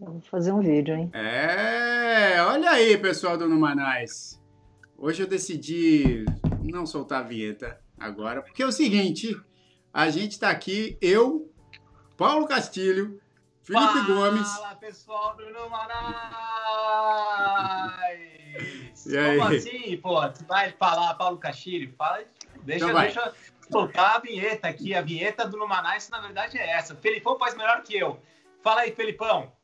Vou fazer um vídeo, hein? É, olha aí, pessoal do Numanais. Hoje eu decidi não soltar a vinheta agora, porque é o seguinte, a gente tá aqui, eu, Paulo Castilho, Felipe Fala, Gomes. Fala, pessoal do Numanais! E aí? Como assim, pô? Tu vai falar Paulo Castilho? Fala, deixa, Então deixa eu soltar a vinheta aqui. A vinheta do Numanais, na verdade, é essa. O Felipão faz melhor que eu. Fala aí, Felipão.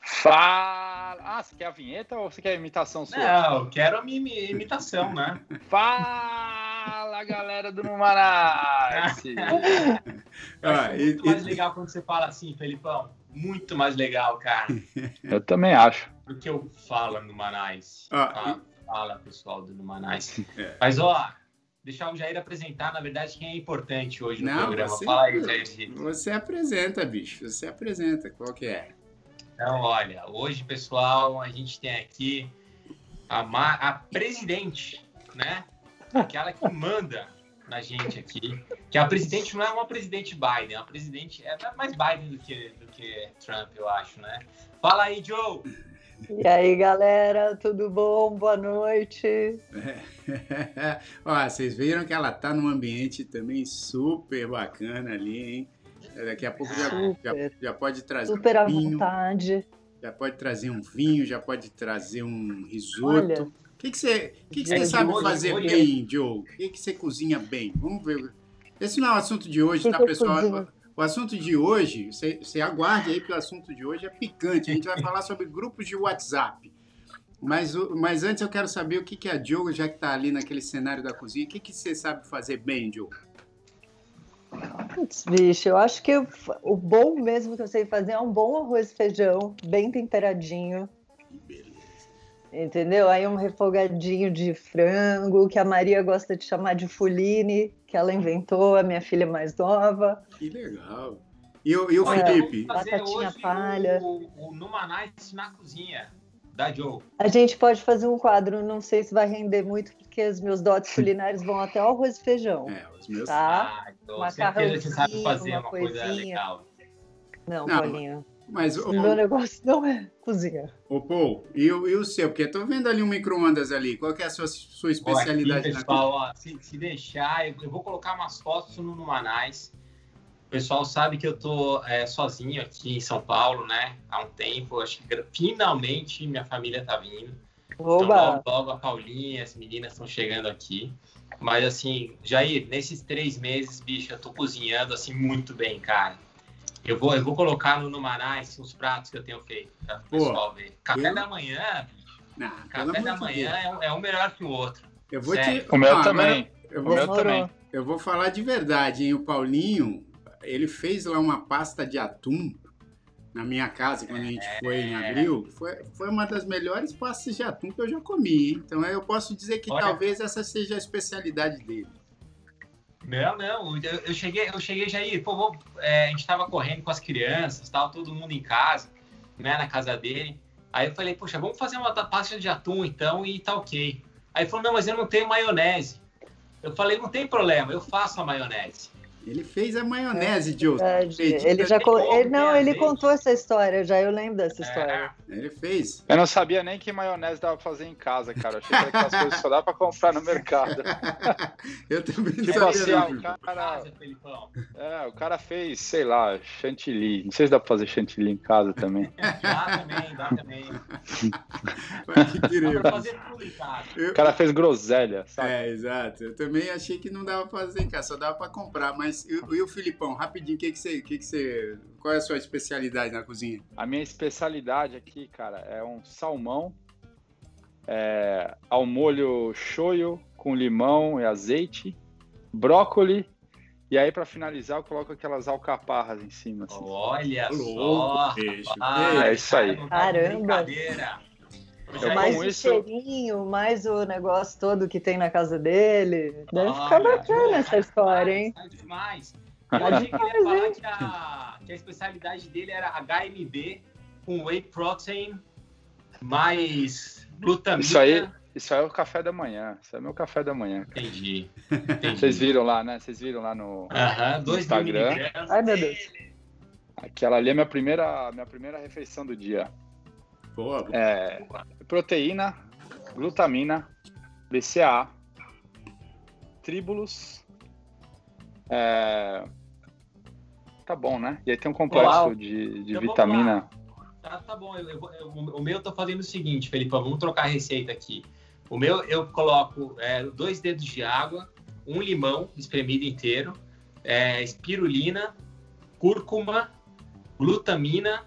Fala! Ah, você quer a vinheta ou você quer a imitação sua? Não, eu quero a minha imi- imitação, né? Fala, galera do Numanais! Ah, e- Muito mais e- legal quando você fala assim, Felipão. Muito mais legal, cara. Eu também acho. do que eu falo no Manais. Ah, Tá? Fala, pessoal do Manais. É. Mas, ó, deixar o Jair apresentar, na verdade, quem é importante hoje no Não, programa. você- Fala aí, Jair. Você apresenta, bicho. Você apresenta. Qual que é? Então, olha, hoje, pessoal, a gente tem aqui a, ma- a presidente, né? Aquela que manda na gente aqui. Que a presidente não é uma presidente Biden, é uma presidente. É mais Biden do que, do que Trump, eu acho, né? Fala aí, Joe! E aí, galera, tudo bom? Boa noite. Ó, vocês viram que ela tá num ambiente também super bacana ali, hein? Daqui a pouco já, já, já pode trazer Super um à vinho, vontade. já pode trazer um vinho, já pode trazer um risoto. Olha, O que, que você, o que que você Gente, sabe hoje- fazer hoje- bem, Joe? O que, que você cozinha bem? Vamos ver. Esse não é o assunto de hoje, Que tá, pessoal? cozinho? O assunto de hoje, você, você aguarde aí, porque o assunto de hoje é picante. A gente vai falar sobre grupos de WhatsApp. Mas, mas antes eu quero saber o que, que a Joe, já que está ali naquele cenário da cozinha, o que, que você sabe fazer bem, Joe? Putz, bicho, eu acho que o, bom mesmo que eu sei fazer é um bom arroz e feijão, bem temperadinho. Que beleza. Entendeu? Aí um refogadinho de frango, que a Maria gosta de chamar de fuline, que ela inventou, a minha filha mais nova. Que legal. E o, e o É. Felipe? Batatinha hoje palha. O, o Numanais na cozinha, da Joe. A gente pode fazer um quadro, não sei se vai render muito, porque os meus dotes culinários vão até o arroz e feijão. É, os meus. Tá? Ah, então, Macarrãozinho, certeza que você sabe fazer uma uma coisa coisinha. legal. Não, Não. Paulinho. Mas, o, meu negócio não é cozinha. o Paul, e o, e o seu? Porque eu tô vendo ali um micro-ondas ali. Qual que é a sua, sua especialidade aqui, na pessoal, ó, se, se deixar, eu, eu vou colocar umas fotos no Numanais. O pessoal sabe que eu tô é, sozinho aqui em São Paulo, né? Há um tempo. Acho que finalmente minha família tá vindo. Então, Oba! logo, logo a Paulinha, as meninas estão chegando aqui. Mas assim, Jair, nesses três meses, bicho, eu tô cozinhando assim muito bem, cara. Eu vou, eu vou colocar no Numanais os pratos que eu tenho feito, o Pô, pessoal ver. Café eu- da manhã, Não, pelo café da manhã é um, é um melhor que o outro. Eu vou Sério. te. O meu Não, agora também. Eu O vou, meu Demorou. também. eu vou falar de verdade, hein? O Paulinho, ele fez lá uma pasta de atum na minha casa quando a gente foi em abril. Foi, foi uma das melhores pastas de atum que eu já comi, hein? Então eu posso dizer que Olha. talvez essa seja a especialidade dele. Não, não, eu, eu cheguei, eu cheguei já aí, pô, vou- é, a gente tava correndo com as crianças, tava todo mundo em casa, né, na casa dele. Aí eu falei, poxa, vamos fazer uma pasta de atum então e tá ok. Aí ele falou, não, mas eu não tenho maionese. Eu falei, não tem problema, eu faço a maionese. Ele fez a maionese, Joe. Verdade. Acredita? Ele já co- ele, não, ele contou essa história, já eu lembro dessa história. Ele fez. Eu não sabia nem que maionese dava pra fazer em casa, cara. Eu achei que aquelas coisas que só dá pra comprar no mercado. eu também não Tipo sabia, assim, não, ó, o cara, é, o cara fez, sei lá, chantilly. Não sei se dá pra fazer chantilly em casa também. Dá também, dá também. Pode Dá crer. pra fazer tudo em casa. Eu- O cara fez groselha, sabe? É, exato. Eu também achei que não dava pra fazer em casa, só dava pra comprar. Mas e, e o Filipão, rapidinho, o que, que, você, o que, que você. Qual é a sua especialidade na cozinha? A minha especialidade aqui, cara, é um salmão é, ao molho shoyu com limão e azeite, brócoli, e aí pra finalizar eu coloco aquelas alcaparras em cima. assim. Olha Louco, só. peixe. rapaz, É isso aí. tá Caramba. Eu Jair, mais o isso- cheirinho, mais o negócio todo que tem na casa dele. Deve ficar Olha, bacana essa história, hein? demais. Eu achei que ele ia falar que a, que a especialidade dele era HMB com whey protein mais glutamina. Isso aí, isso aí é o café da manhã. Isso é meu café da manhã. Entendi. Entendi. Vocês viram lá, né? Vocês viram lá no. Aham, dois Instagram. miligramas. Ai, meu Deus. Aquela ali é minha primeira, minha primeira refeição do dia. Boa. É, proteína, glutamina, BCA, tríbulos. É, tá bom, né? E aí tem um complexo Uau. de, de Então vitamina. Tá, tá bom. Eu- eu- eu- o meu eu tô fazendo o seguinte, Felipe, vamos trocar a receita aqui. O meu eu coloco é, dois dedos de água, um limão espremido inteiro, é, espirulina, cúrcuma, glutamina,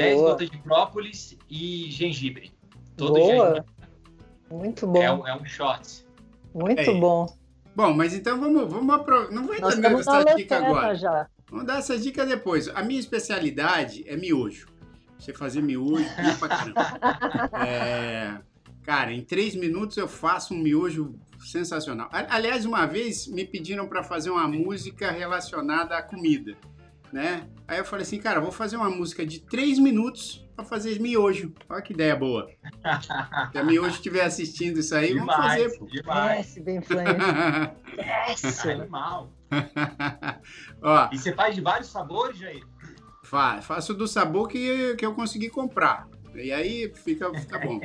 10 Boa. gotas de própolis e gengibre. Todo Boa. gengibre. Muito bom. É um, é um shot. Muito É. bom. Bom, mas então vamos, vamos apro... Não vai Nós dar estamos na essa dica agora. já. Vamos dar essa dica depois. A minha especialidade é miojo. Você fazer miojo, pra caramba. É, Cara, em três minutos eu faço um miojo sensacional. Aliás, uma vez me pediram para fazer uma música relacionada à comida, né? Aí eu falei assim, cara, vou fazer uma música de três minutos para fazer miojo. Olha que ideia boa. Se a miojo estiver assistindo isso aí, vamos demais, fazer, pô. demais. Desce, bem. Desce. Animal. Ó, E você faz de vários sabores, Jair? Fa- faço do sabor que, que eu consegui comprar. E aí fica, fica bom.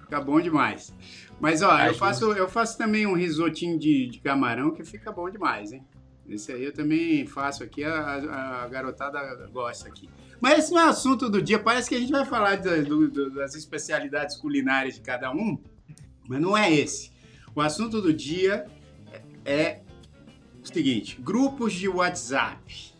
Fica bom demais. Mas ó, eu faço, eu faço também um risotinho de, de camarão que fica bom demais, hein? Esse aí eu também faço aqui, a, a- garotada gosta aqui. Mas esse não é assunto do dia, parece que a gente vai falar da- do- do- das especialidades culinárias de cada um, mas não é esse. O assunto do dia é, é o seguinte: grupos de WhatsApp.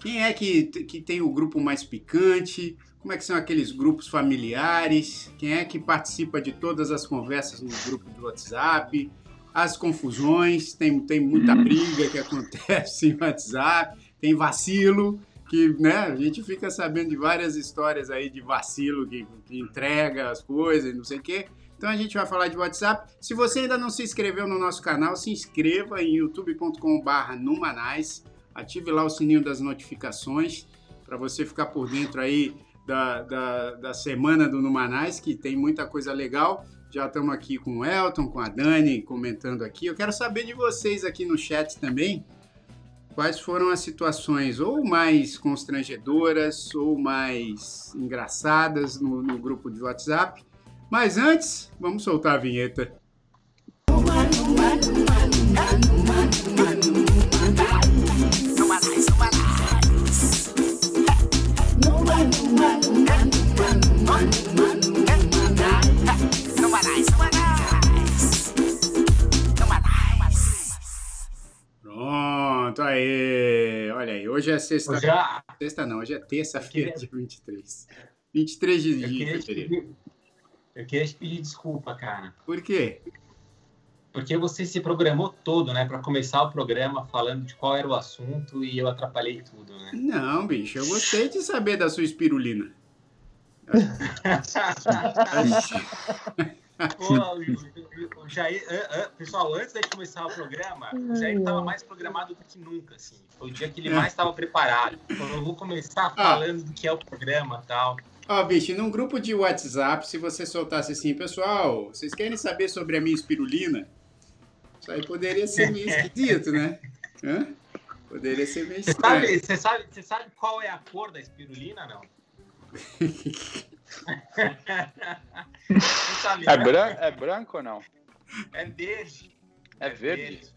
Quem é que, que tem o grupo mais picante? Como é que são aqueles grupos familiares? Quem é que participa de todas as conversas no grupo do WhatsApp? As confusões, tem, tem muita briga que acontece em WhatsApp, tem vacilo, que né, a gente fica sabendo de várias histórias aí de vacilo que, que entrega as coisas e não sei o quê. Então a gente vai falar de WhatsApp. Se você ainda não se inscreveu no nosso canal, se inscreva em youtube.com.br numanais. Ative lá o sininho das notificações para você ficar por dentro aí da, da, da semana do Numanais, que tem muita coisa legal. Já estamos aqui com o Elton, com a Dani comentando aqui. Eu quero saber de vocês aqui no chat também. Quais foram as situações ou mais constrangedoras ou mais engraçadas no, no grupo de WhatsApp? Mas antes, vamos soltar a vinheta. Pronto, aí. Olha aí, hoje é sexta. Hoje é- Sexta não, hoje é terça-feira, Eu dia 23. 23 de, Eu queria, pedir, eu queria te pedir desculpa, cara. Por quê? Porque você se programou todo, né, para começar o programa falando de qual era o assunto e eu atrapalhei tudo, né? Não, bicho, eu gostei de saber da sua espirulina. Pô, Jair, pessoal, antes de começar o programa, o Jair estava mais programado do que nunca, assim. Foi o dia que ele mais estava preparado. Então, eu vou começar falando do que é o programa e tal. Ó, bicho, num grupo de WhatsApp, se você soltasse assim, pessoal, vocês querem saber sobre a minha espirulina? Isso aí poderia ser meio esquisito, né? Hã? Poderia ser meio Você estranho. sabe, você, sabe, você sabe qual é a cor da espirulina, não? É, né? bran é branco ou não? É verde. É verde?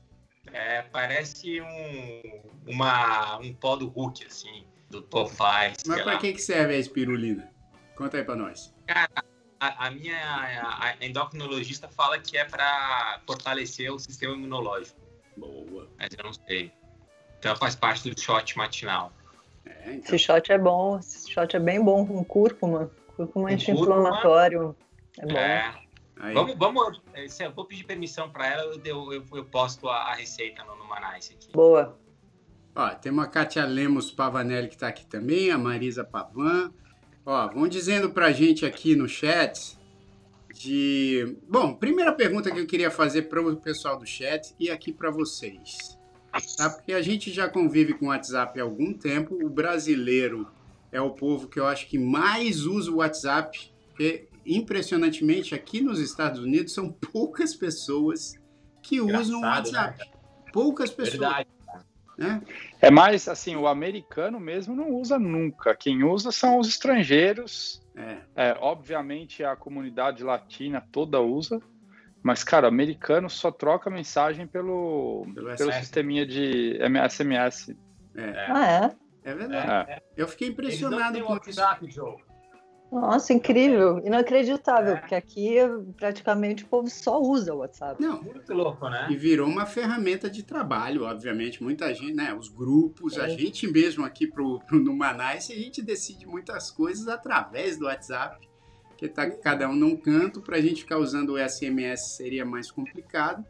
É, parece um, uma, um pó do Hulk, assim, do Popeye, sei Mas pra lá. que, que serve a espirulina? Conta aí pra nós. A, a minha a, a endocrinologista fala que é para fortalecer o sistema imunológico, Boa. mas eu não sei. Então faz parte do shot matinal. É, então. Esse shot é bom, esse shot é bem bom com cúrcuma. Cúrcuma Com anti-inflamatório. É bom. É. Aí, Vamos, vamos. se Eu vou pedir permissão para ela, eu, eu, eu, posto a, a receita no, no Manais aqui. Boa. Ó, tem uma Kátia Lemos Pavanelli que tá aqui também, a Marisa Pavan. Ó, vão dizendo pra gente aqui no chat de... Bom, primeira pergunta que eu queria fazer para o pessoal do chat e aqui para vocês. Tá? Porque a gente já convive com o WhatsApp há algum tempo. O brasileiro é o povo que eu acho que mais usa o WhatsApp. Porque, impressionantemente, aqui nos Estados Unidos são poucas pessoas que usam o Engraçado, né, WhatsApp. Poucas pessoas. Verdade. Né? É mais assim, o americano mesmo não usa nunca. Quem usa são os estrangeiros. É. É, obviamente a comunidade latina toda usa, mas cara, o americano só troca mensagem pelo, Pelo pelo sisteminha de SMS. É, Ah, é? É verdade. É. Eu fiquei impressionado com isso. WhatsApp, Joe. Nossa, incrível. Inacreditável, É. porque aqui praticamente o povo só usa o WhatsApp. Não, Muito louco, né? e virou uma ferramenta de trabalho, obviamente. Muita gente, né? Os grupos, a É. gente mesmo aqui pro, pro Numanice, a gente decide muitas coisas através do WhatsApp, que tá cada um num canto, pra gente ficar usando o SMS seria mais complicado.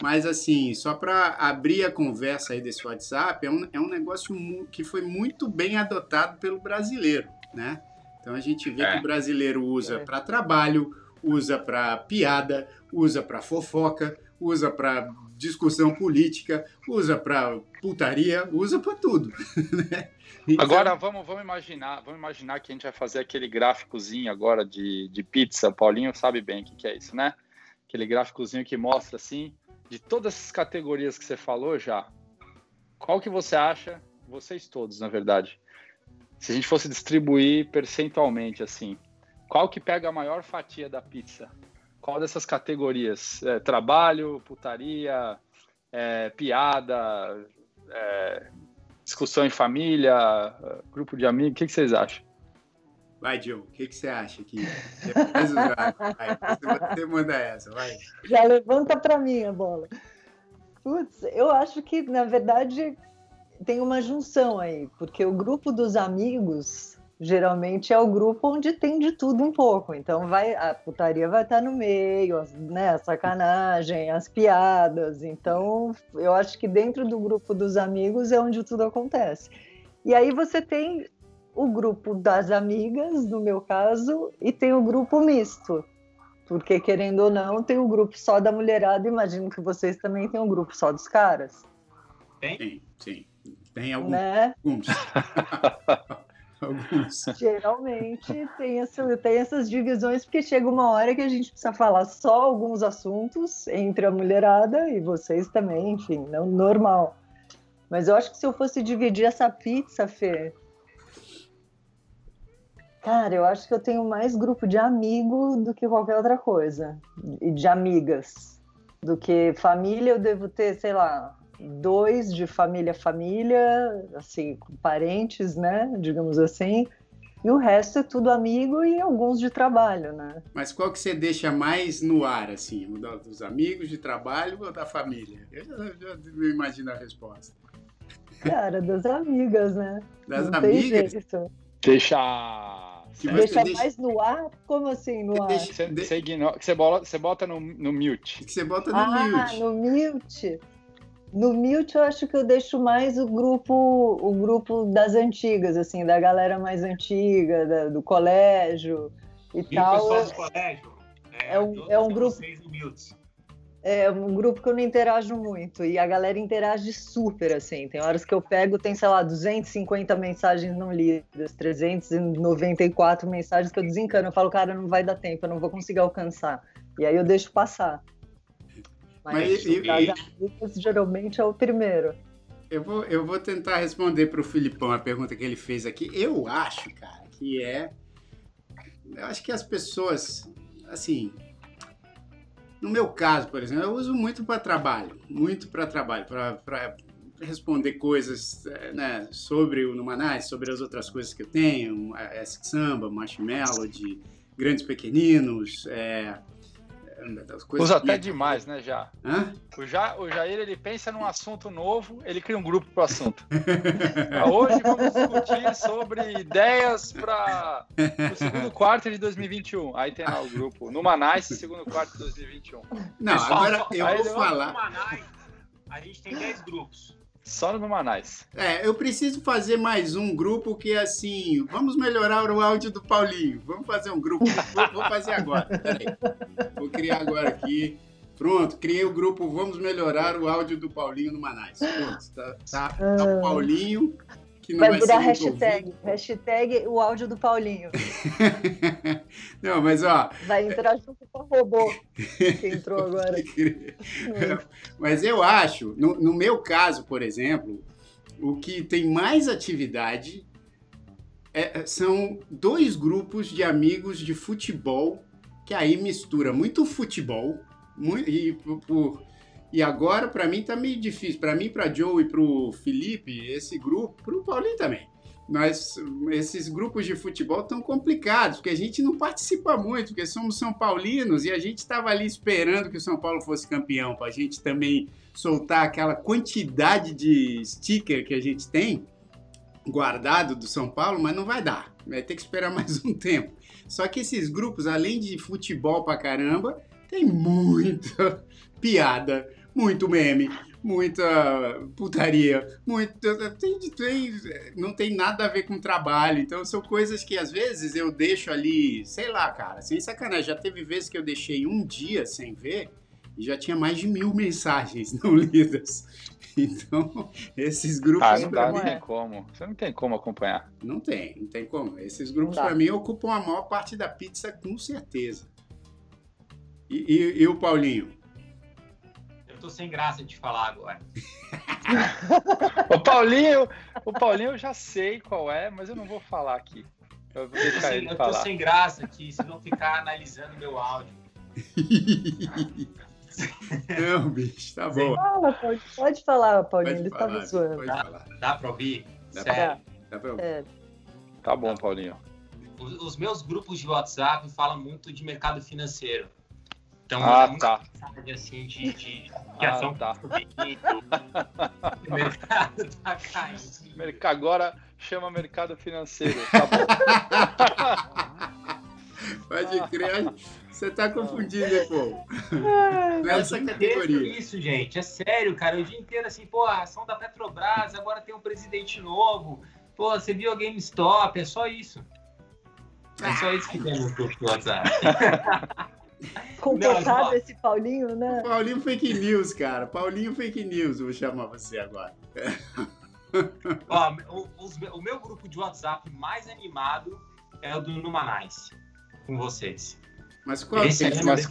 Mas assim, só para abrir a conversa aí desse WhatsApp, é um, é um negócio que foi muito bem adotado pelo brasileiro, né? Então a gente vê É. que o brasileiro usa É. para trabalho, usa para piada, usa para fofoca, usa para discussão política, usa para putaria, usa para tudo. né? Então, Agora vamos, vamos imaginar, vamos imaginar que a gente vai fazer aquele gráficozinho agora de, de pizza. Paulinho sabe bem o que, que é isso, né? Aquele gráficozinho que mostra assim, de todas essas categorias que você falou já, qual que você acha, vocês todos, na verdade, se a gente fosse distribuir percentualmente assim, qual que pega a maior fatia da pizza? Qual dessas categorias? É, trabalho, putaria, é, piada, é, discussão em família, grupo de amigos, o que, que vocês acham? Vai, Joe, o que, que você acha aqui? Você manda essa, vai. Já levanta para mim a bola. Putz, eu acho que, na verdade, tem uma junção aí, porque o grupo dos amigos geralmente é o grupo onde tem de tudo um pouco. Então vai a putaria vai estar no meio, né, a sacanagem, as piadas. Então eu acho que dentro do grupo dos amigos é onde tudo acontece. E aí você tem o grupo das amigas, no meu caso, e tem o grupo misto. Porque, querendo ou não, tem o grupo só da mulherada. Imagino que vocês também têm um grupo só dos caras, Tem, sim. Tem alguns. né? alguns. alguns. Geralmente tem, essa, tem essas divisões, porque chega uma hora que a gente precisa falar só alguns assuntos entre a mulherada e vocês também, enfim, não normal. Mas eu acho que se eu fosse dividir essa pizza, Fê. Cara, eu acho que eu tenho mais grupo de amigo do que qualquer outra coisa. E de amigas. Do que família, eu devo ter, sei lá, dois de família família, assim, com parentes, né? Digamos assim. E o resto é tudo amigo e alguns de trabalho, né? Mas qual que você deixa mais no ar, assim? Dos amigos, de trabalho ou da família? Eu já, já imagino a resposta. Cara, das amigas, né? Das Não tem amigas? jeito. Deixa. Deixa você deixa- mais no ar? Como assim no ar? Deixa- Você, de- você, ignora, você, bola, você bota no, no mute. que você bota no Ah, mute. no mute. No mute eu acho que eu deixo mais o grupo, o grupo das antigas, assim, da galera mais antiga, da- do colégio e E o tal. pessoal do colégio? é um- todos é um grupo- vocês no Mutes. É um grupo que eu não interajo muito e a galera interage super, assim. Tem horas que eu pego, tem, sei lá, 250 mensagens não lidas, 394 mensagens que eu desencano. Eu falo, cara, não vai dar tempo, eu não vou conseguir alcançar. E aí eu deixo passar. Mas, Mas e- e- geralmente é o primeiro. Eu vou, eu vou tentar responder para o Filipão a pergunta que ele fez aqui. Eu acho, cara, que é. Eu acho que as pessoas, assim. No meu caso, por exemplo, eu uso muito para trabalho, muito para trabalho, para responder coisas eh, né, sobre o Numanais, sobre as outras coisas que eu tenho, Ask Samba, Marshmallow, de Grandes Pequeninos, é, Usa que- até demais, né, já? Hã? O, ja, o Jair, ele pensa num assunto novo, ele cria um grupo pro assunto. Hoje vamos discutir sobre ideias para o segundo quarto de 2021. Aí tem lá o grupo Numanice, segundo quarto de 2021. Não, Pessoal, agora eu vou falar. No Manai, a gente tem 10 grupos. Só no Numanice. É, eu preciso fazer mais um grupo que é assim, vamos melhorar o áudio do Paulinho. Vamos fazer um grupo. Vou, vou fazer agora. Peraí. Vou criar agora aqui. Pronto, criei o grupo Vamos Melhorar o Áudio do Paulinho no Manais. Pronto, tá, tá, tá o Paulinho, que não vai, Vai virar hashtag. ouvido. Hashtag o áudio do Paulinho. Não, mas ó, Vai entrar junto com o robô que entrou agora. Mas eu acho, no, no meu caso, por exemplo, o que tem mais atividade é, são dois grupos de amigos de futebol que aí mistura muito futebol muito, e, por, e agora para mim tá meio difícil. Para mim, para Joe e para o Felipe, esse grupo, para o Paulinho também. Mas esses grupos de futebol tão complicados, porque a gente não participa muito, porque somos São Paulinos e a gente estava ali esperando que o São Paulo fosse campeão, para a gente também soltar aquela quantidade de sticker que a gente tem guardado do São Paulo, mas não vai dar. Vai ter que esperar mais um tempo. Só que esses grupos, além de futebol pra caramba, tem muita piada, muito meme, muita putaria, muito, tem, tem, não tem nada a ver com trabalho. Então são coisas que às vezes eu deixo ali, sei lá, cara, sem sacanagem. Já teve vezes que eu deixei um dia sem ver e já tinha mais de mil mensagens não lidas. Então, esses grupos. Ah, não dá, não tem como. Você não tem como acompanhar. Não tem, não tem como. Esses grupos, para mim, ocupam a maior parte da pizza, com certeza. E, e, e o Paulinho? Eu tô sem graça de falar agora. o Paulinho, o Paulinho eu já sei qual é, mas eu não vou falar aqui. Eu vou deixar eu ele eu falar. Tô sem graça aqui, vocês vão ficar analisando meu áudio. Não, bicho, tá bom. Fala, pode, pode falar, Paulinho, pode ele falar, tava zoando. Dá, dá pra ouvir? Dá Sério? Pra, dá pra ouvir. É. Tá bom, Paulinho. Os, os, meus grupos de WhatsApp falam muito de mercado financeiro. Então, ah, é tá. assim de, de, de ah, ação tá. o mercado tá caindo. Agora chama mercado financeiro. Tá bom. Pode crer. Você tá confundindo, pô. Nessa categoria. Isso, gente. É sério, cara. O dia inteiro, assim, pô, a ação da Petrobras, agora tem um presidente novo. Pô, você viu a GameStop. É só isso. É só isso que tem no WhatsApp. Comportado esse Paulinho, né? Paulinho Fake News, cara. Paulinho Fake News, vou chamar você agora. Ó, o, o, meu grupo de WhatsApp mais animado é o do Numanais com vocês. Mas qual Esse deles? Mas...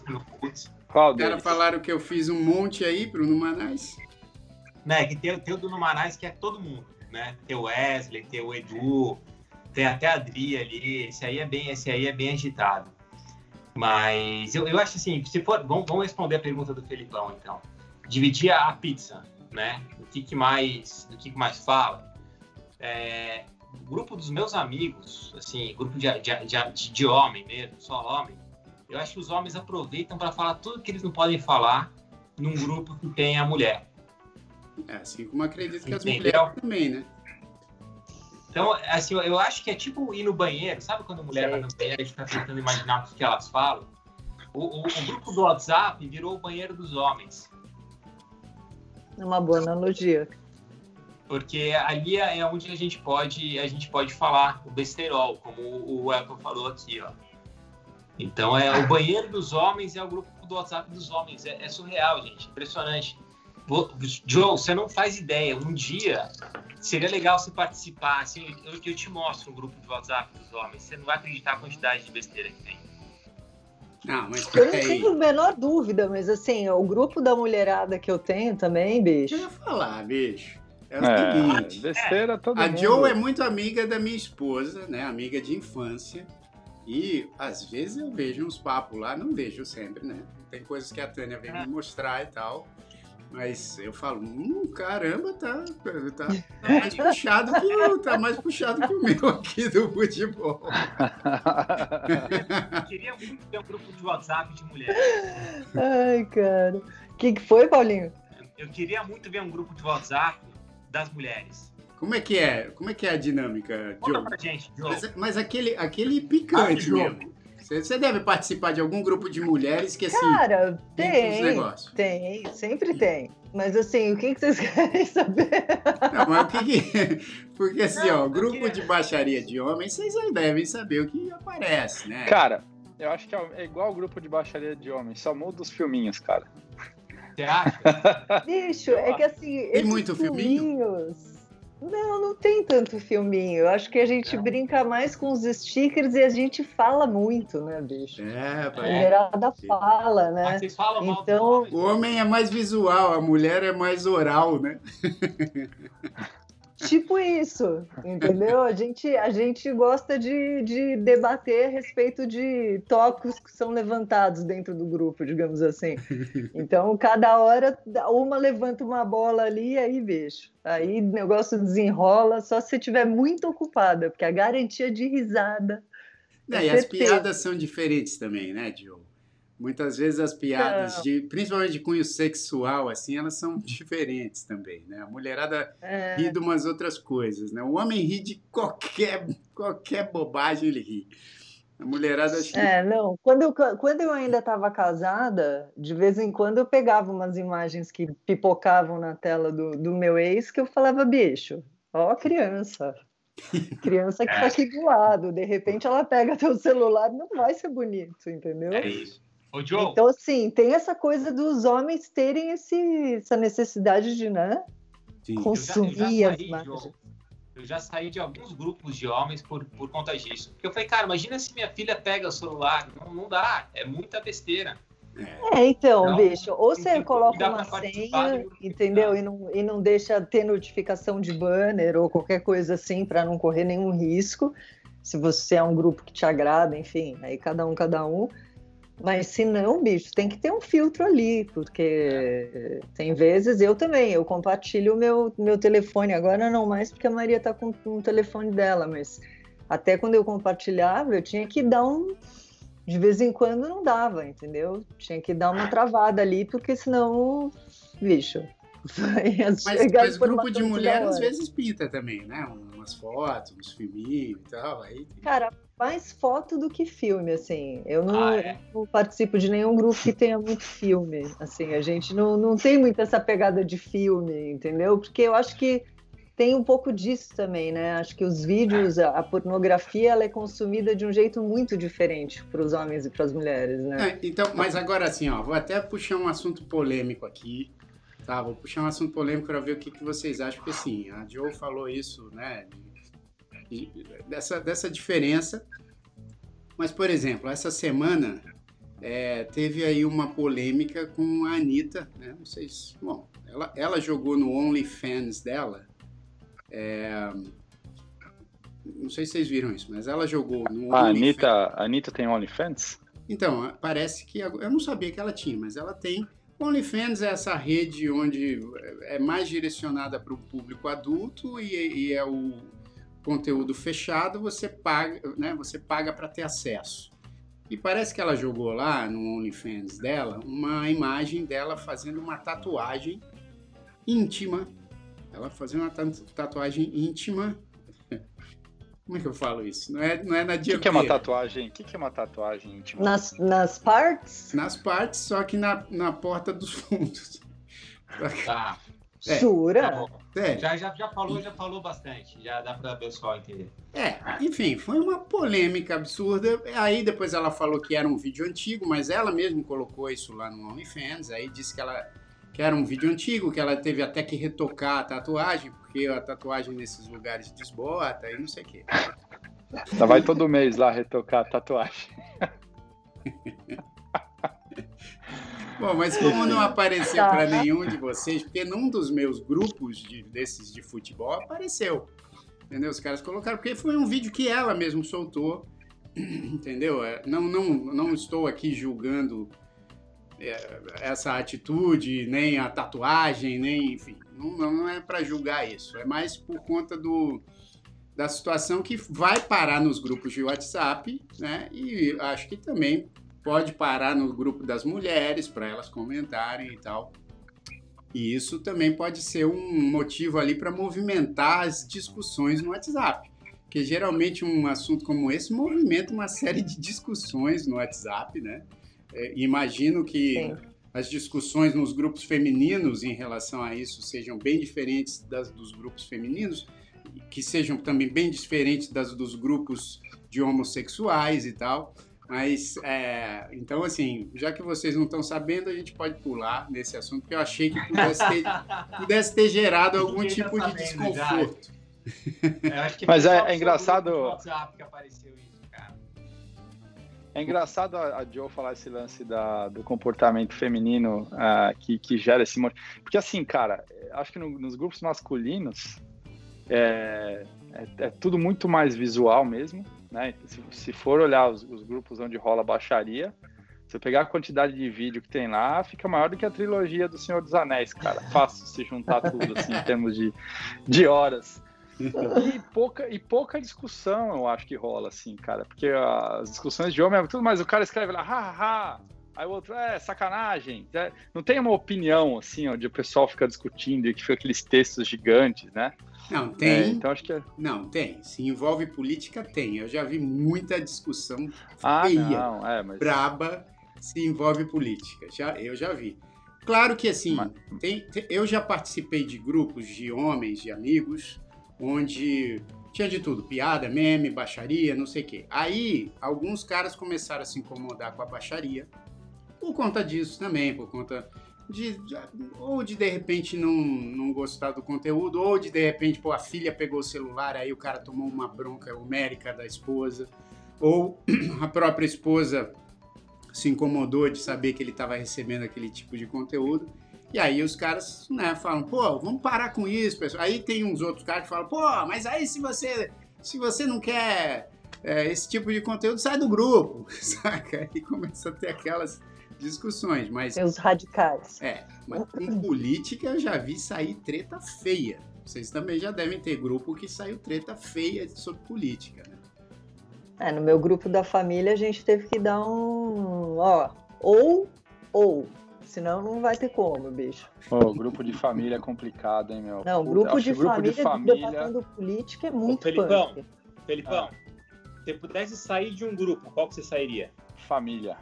Qual deles? Cara, falaram que eu fiz um monte aí pro Numanais. Né, que tem, tem o do Numanais que é todo mundo, né? Tem o Wesley, tem o Edu, tem até a Adri ali. Esse aí é bem, esse aí é bem agitado. Mas eu, eu acho assim, se for, vamos, vamos responder a pergunta do Felipão, então. Dividir a pizza, né? O que, que mais, do que, que mais fala? É, grupo dos meus amigos, assim, grupo de, de, de, de homem mesmo, só homem, eu acho que os homens aproveitam para falar tudo que eles não podem falar num grupo que tem a mulher. É, assim como acredito que Entendeu? as mulheres também, né? Então, assim, eu acho que é tipo ir no banheiro, sabe quando a mulher vai no banheiro e fica tentando imaginar o que elas falam? O, o, o, grupo do WhatsApp virou o banheiro dos homens. É uma boa analogia porque ali é onde a gente pode a gente pode falar o besterol, como o Apple falou aqui, ó. Então é o banheiro dos homens é o grupo do WhatsApp dos homens, é, é surreal, gente, impressionante. Joe, você não faz ideia. Um dia seria legal você participar. Assim, eu, eu te mostro um grupo de WhatsApp dos homens. Você não vai acreditar a quantidade de besteira que tem. Não, mas eu não tenho a menor dúvida, mas assim, o grupo da mulherada que eu tenho também, bicho. Eu ia falar, bicho. É o é, seguinte. Besteira todo a mundo. Joe é muito amiga da minha esposa, né? Amiga de infância. E às vezes eu vejo uns papos lá, não vejo sempre, né? Tem coisas que a Tânia vem me mostrar e tal. Mas eu falo, hum, caramba, tá, tá, tá mais puxado que o, tá mais puxado que o meu aqui do futebol. Eu queria muito ter um grupo de WhatsApp de mulheres. Ai, cara. O que, que foi, Paulinho? Eu queria muito ver um grupo de WhatsApp das mulheres. Como é que é? Como é que é a dinâmica, Conta Pra gente, Joe. Mas, mas, aquele, aquele picante ah, mesmo. Você deve participar de algum grupo de mulheres que assim. Cara, tem. Tem, sempre tem. Mas assim, o que, que vocês querem saber? Não, mas o que, que... Porque assim, Não, ó, grupo de baixaria de homens, vocês devem saber o que aparece, né? Cara, eu acho que é igual o grupo de baixaria de homens, só muda os filminhos, cara. Você acha? Bicho, é que assim. Tem muito filminho? Não, não tem tanto filminho. Eu acho que a gente não. brinca mais com os stickers e a gente fala muito, né, bicho? É, a mulherada é. fala, né? Mas vocês falam então, o homem é mais visual, a mulher é mais oral, né? Tipo isso, entendeu? A gente, a gente gosta de, de debater a respeito de tópicos que são levantados dentro do grupo, digamos assim. Então, cada hora, uma levanta uma bola ali, aí, bicho. Aí o negócio desenrola, só se você estiver muito ocupada, porque a garantia de risada. É, e as piadas são diferentes também, né, Diogo? Muitas vezes as piadas, de, principalmente de cunho sexual, assim, elas são diferentes também, né? A mulherada é. ri de umas outras coisas, né? O homem ri de qualquer, qualquer bobagem, ele ri. A mulherada... Acho que... É, não. Quando eu, quando eu ainda estava casada, de vez em quando eu pegava umas imagens que pipocavam na tela do, do meu ex, que eu falava, bicho, ó criança, Criança que está aqui do lado, de repente ela pega teu celular, não vai ser bonito, entendeu? É isso. Ô, Joe. Então, assim, tem essa coisa dos homens terem esse, essa necessidade de, né? Sim. Consumir eu já, eu já saí, as Joe, eu já saí de alguns grupos de homens por, por conta disso. Porque eu falei, cara, imagina se minha filha pega o celular. Não, não dá, é muita besteira. É, então, então bicho, ou você coloca uma senha, entendeu? E não, e não deixa ter notificação de banner ou qualquer coisa assim para não correr nenhum risco. Se você é um grupo que te agrada, enfim, aí cada um, cada um. Mas se não, bicho, tem que ter um filtro ali, porque tem vezes eu também, eu compartilho o meu, meu telefone, agora não mais porque a Maria tá com, com o telefone dela, mas até quando eu compartilhava, eu tinha que dar um. De vez em quando não dava, entendeu? Tinha que dar uma travada ali, porque senão, bicho. Mas, mas grupo de mulher às vezes pinta também, né? Umas fotos, uns filminhos e tal. Aí... Cara, mais foto do que filme, assim. Eu não, ah, é? não, participo de nenhum grupo que tenha muito filme. Assim, a gente não, não tem muito essa pegada de filme, entendeu? Porque eu acho que tem um pouco disso também, né? Acho que os vídeos, a, a pornografia, ela é consumida de um jeito muito diferente para os homens e para as mulheres, né? É, então, mas agora assim, ó, vou até puxar um assunto polêmico aqui, tá? Vou puxar um assunto polêmico para ver o que, que vocês acham, porque assim, a Joe falou isso, né? Dessa, dessa diferença. Mas, por exemplo, essa semana é, teve aí uma polêmica com a Anitta, né? Não sei se, bom, ela, ela jogou no OnlyFans dela. É, não sei se vocês viram isso, mas ela jogou no a Anitta, a Anitta tem OnlyFans? Então, parece que. Eu não sabia que ela tinha, mas ela tem. OnlyFans é essa rede onde é mais direcionada para o público adulto e, e é o, conteúdo fechado, você paga, né, você paga para ter acesso. E parece que ela jogou lá no OnlyFans dela uma imagem dela fazendo uma tatuagem íntima. Ela fazendo uma tatuagem íntima. Como é que eu falo isso? Não é, não é na dia. O que, que, é uma tatuagem? O que, que, é uma tatuagem íntima? Nas, nas partes? Nas partes, só que na, na porta dos fundos. Tá. É. Jura? Tá é. Já, já, já falou, já falou bastante. Já dá para o pessoal entender. É, enfim, foi uma polêmica absurda. Aí depois ela falou que era um vídeo antigo, mas ela mesma colocou isso lá no OnlyFans. Aí disse que ela que era um vídeo antigo, que ela teve até que retocar a tatuagem, porque a tatuagem nesses lugares desbota e não sei o quê. Ela vai todo mês lá retocar a tatuagem. Bom, mas como não apareceu tá. para nenhum de vocês, porque num dos meus grupos de, desses de futebol apareceu. Entendeu? Os caras colocaram, porque foi um vídeo que ela mesmo soltou. Entendeu? É, não, não, não estou aqui julgando é, essa atitude, nem a tatuagem, nem, enfim. Não, não é para julgar isso. É mais por conta do, da situação que vai parar nos grupos de WhatsApp, né? E acho que também pode parar no grupo das mulheres para elas comentarem e tal. E isso também pode ser um motivo ali para movimentar as discussões no WhatsApp. Porque geralmente um assunto como esse movimenta uma série de discussões no WhatsApp, né? É, imagino que Sim. as discussões nos grupos femininos em relação a isso sejam bem diferentes das dos grupos femininos, que sejam também bem diferentes das dos grupos de homossexuais e tal. Mas, é, então, assim, já que vocês não estão sabendo, a gente pode pular nesse assunto, porque eu achei que pudesse ter, pudesse ter gerado algum tá tipo de desconforto. Mas é, é engraçado. É engraçado a, a Joe falar esse lance da, do comportamento feminino uh, que, que gera esse monte. Porque, assim, cara, acho que no, nos grupos masculinos é, é, é, tudo muito mais visual mesmo, né? Se, se for olhar os, os, grupos onde rola baixaria, se eu pegar a quantidade de vídeo que tem lá, fica maior do que a trilogia do Senhor dos Anéis, cara. Fácil se juntar tudo, assim, em termos de, de horas. E pouca, e pouca discussão, eu acho que rola, assim, cara. Porque as discussões de homem é tudo mais. O cara escreve lá, ha, ha, ha. Aí o outro, é, sacanagem. É, não tem uma opinião, assim, onde o pessoal fica discutindo e que fica aqueles textos gigantes, né? Não, tem. É, então acho que é... Não, tem. Se envolve política, tem. Eu já vi muita discussão ah, feia, não, é, mas... braba, se envolve política. Já, eu já vi. Claro que assim, mas... tem, tem, eu já participei de grupos de homens, de amigos, onde tinha de tudo, piada, meme, baixaria, não sei o quê. Aí, alguns caras começaram a se incomodar com a baixaria, por conta disso também, por conta de, de, ou de de repente não, não gostar do conteúdo, ou de de repente, pô, a filha pegou o celular, aí o cara tomou uma bronca homérica da esposa, ou a própria esposa se incomodou de saber que ele estava recebendo aquele tipo de conteúdo. E aí os caras, né, falam, pô, vamos parar com isso, pessoal. Aí tem uns outros caras que falam, pô, mas aí se você, se você não quer é, esse tipo de conteúdo, sai do grupo, saca? Aí começa a ter aquelas discussões, mas... Tem os radicais. É, mas com política eu já vi sair treta feia. Vocês também já devem ter grupo que saiu treta feia sobre política, né? É, no meu grupo da família a gente teve que dar um, ó, ou, ou, senão não vai ter como, bicho. Oh, grupo de família é complicado, hein, meu? Não, grupo, de, grupo família, de família debatendo política é muito Ô, Felipão, punk. Felipão, ah. se pudesse sair de um grupo, qual que você sairia? Família.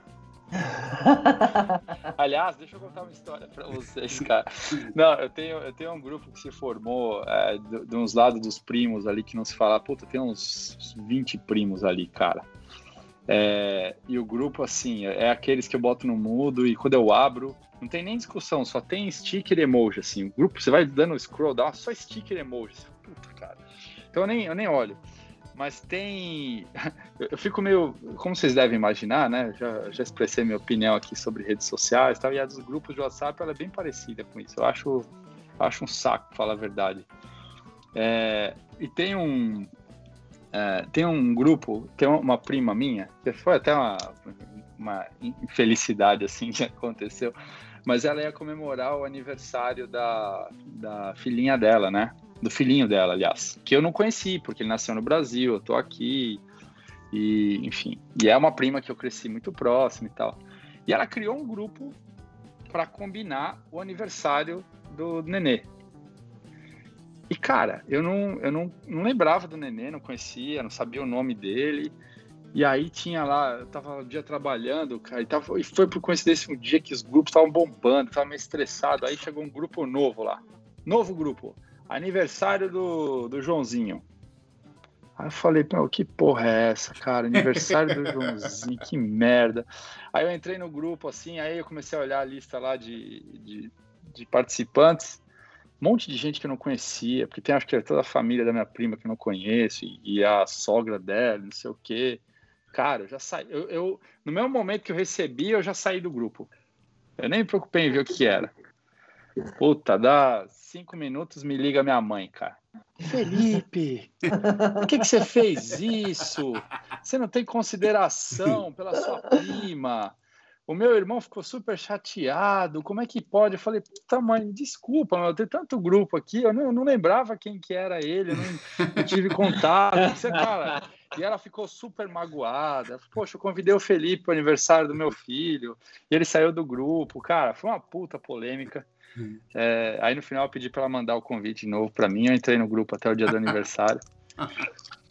Aliás, deixa eu contar uma história para vocês, cara. Não, eu tenho, eu tenho um grupo que se formou é, de, de, uns lados dos primos ali que não se fala. Puta, tem uns 20 primos ali, cara. É, e o grupo, assim, é aqueles que eu boto no mudo e quando eu abro, não tem nem discussão, só tem sticker emoji, assim. O grupo, você vai dando scroll down, só sticker emoji. Puta, cara. Então eu nem, eu nem olho mas tem. Eu fico meio. Como vocês devem imaginar, né? Já, já expressei minha opinião aqui sobre redes sociais tal, e a dos grupos de WhatsApp ela é bem parecida com isso. Eu acho, acho um saco, falar a verdade. É, e tem um. É, tem um grupo, tem uma prima minha, que foi até uma, uma infelicidade assim que aconteceu, mas ela ia comemorar o aniversário da, da filhinha dela, né? Do filhinho dela, aliás, que eu não conheci, porque ele nasceu no Brasil, eu tô aqui, e enfim. E é uma prima que eu cresci muito próximo e tal. E ela criou um grupo para combinar o aniversário do nenê. E cara, eu não, eu não, não lembrava do nenê, não conhecia, não sabia o nome dele. E aí tinha lá, eu tava um dia trabalhando, cara, e, tava, e foi por coincidência um dia que os grupos estavam bombando, tava meio estressado. Aí chegou um grupo novo lá. Novo grupo aniversário do, do Joãozinho. Aí eu falei, meu, que porra é essa, cara? Aniversário do Joãozinho, que merda. Aí eu entrei no grupo assim, aí eu comecei a olhar a lista lá de, de, de participantes. Um monte de gente que eu não conhecia, porque tem acho que é toda a família da minha prima que eu não conheço, e, e a sogra dela, não sei o quê. Cara, eu já saí. Eu, eu, no mesmo momento que eu recebi, eu já saí do grupo. Eu nem me preocupei em ver o que era. Puta, dá cinco minutos, me liga minha mãe, cara. Felipe, por que, que você fez isso? Você não tem consideração pela sua prima. O meu irmão ficou super chateado. Como é que pode? Eu falei, puta mãe, desculpa, meu, tem tanto grupo aqui, eu não, eu não lembrava quem que era ele, eu não, não tive contato. Você, cara, e ela ficou super magoada. Poxa, eu convidei o Felipe para o aniversário do meu filho, e ele saiu do grupo. Cara, foi uma puta polêmica. É, aí no final eu pedi para ela mandar o convite de novo para mim. Eu entrei no grupo até o dia do aniversário.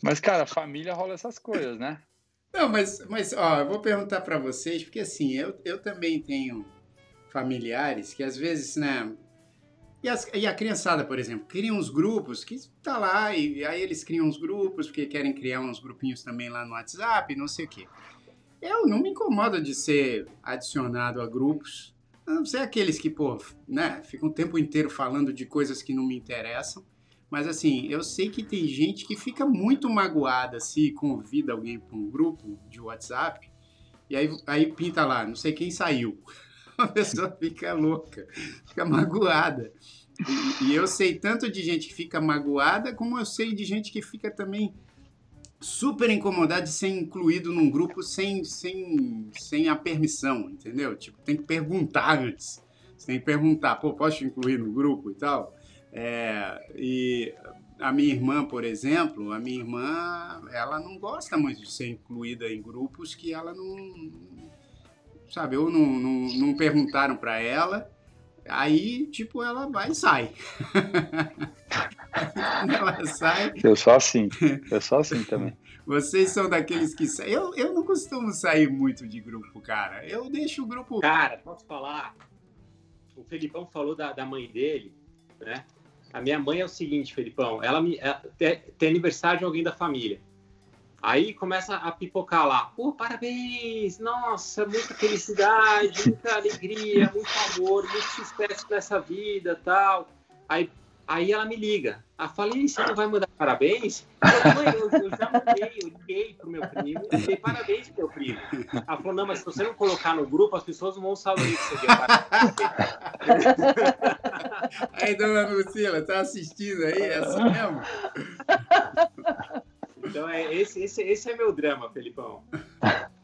Mas, cara, família rola essas coisas, né? Não, mas, mas ó, eu vou perguntar para vocês, porque assim, eu, eu também tenho familiares que às vezes, né? E, as, e a criançada, por exemplo, criam uns grupos que tá lá, e, e aí eles criam uns grupos porque querem criar uns grupinhos também lá no WhatsApp, não sei o quê. Eu não me incomodo de ser adicionado a grupos a não ser aqueles que, pô, né, ficam o tempo inteiro falando de coisas que não me interessam. Mas assim, eu sei que tem gente que fica muito magoada se convida alguém para um grupo de WhatsApp e aí, aí pinta lá, não sei quem saiu. A pessoa fica louca, fica magoada. E, e eu sei tanto de gente que fica magoada, como eu sei de gente que fica também super incomodada de ser incluído num grupo sem, sem, sem a permissão, entendeu? Tipo, tem que perguntar antes. Você tem que perguntar, pô, posso te incluir no grupo e tal? É, e a minha irmã, por exemplo, a minha irmã, ela não gosta muito de ser incluída em grupos que ela não, sabe, ou não, não, não perguntaram para ela, aí, tipo, ela vai e sai. ela sai. Eu sou assim, eu sou assim também. Vocês são daqueles que saem. Eu, eu não costumo sair muito de grupo, cara. Eu deixo o grupo. Cara, posso falar? O Felipão falou da, da mãe dele, né? A minha mãe é o seguinte, Felipão, ela me ela, tem, tem aniversário de alguém da família. Aí começa a pipocar lá. Pô, parabéns! Nossa, muita felicidade, muita alegria, muito amor, muito sucesso nessa vida tal. Aí, aí ela me liga. Ela fala, você não vai mandar parabéns? Eu, Mãe, eu, eu já mandei, eu liguei pro meu primo e dei parabéns pro meu primo. Ela falou, não, mas se você não colocar no grupo, as pessoas não vão saber que você deu Aí, dona Lucila, tá assistindo aí? É assim mesmo? Então, é, esse, esse, esse é meu drama, Felipão.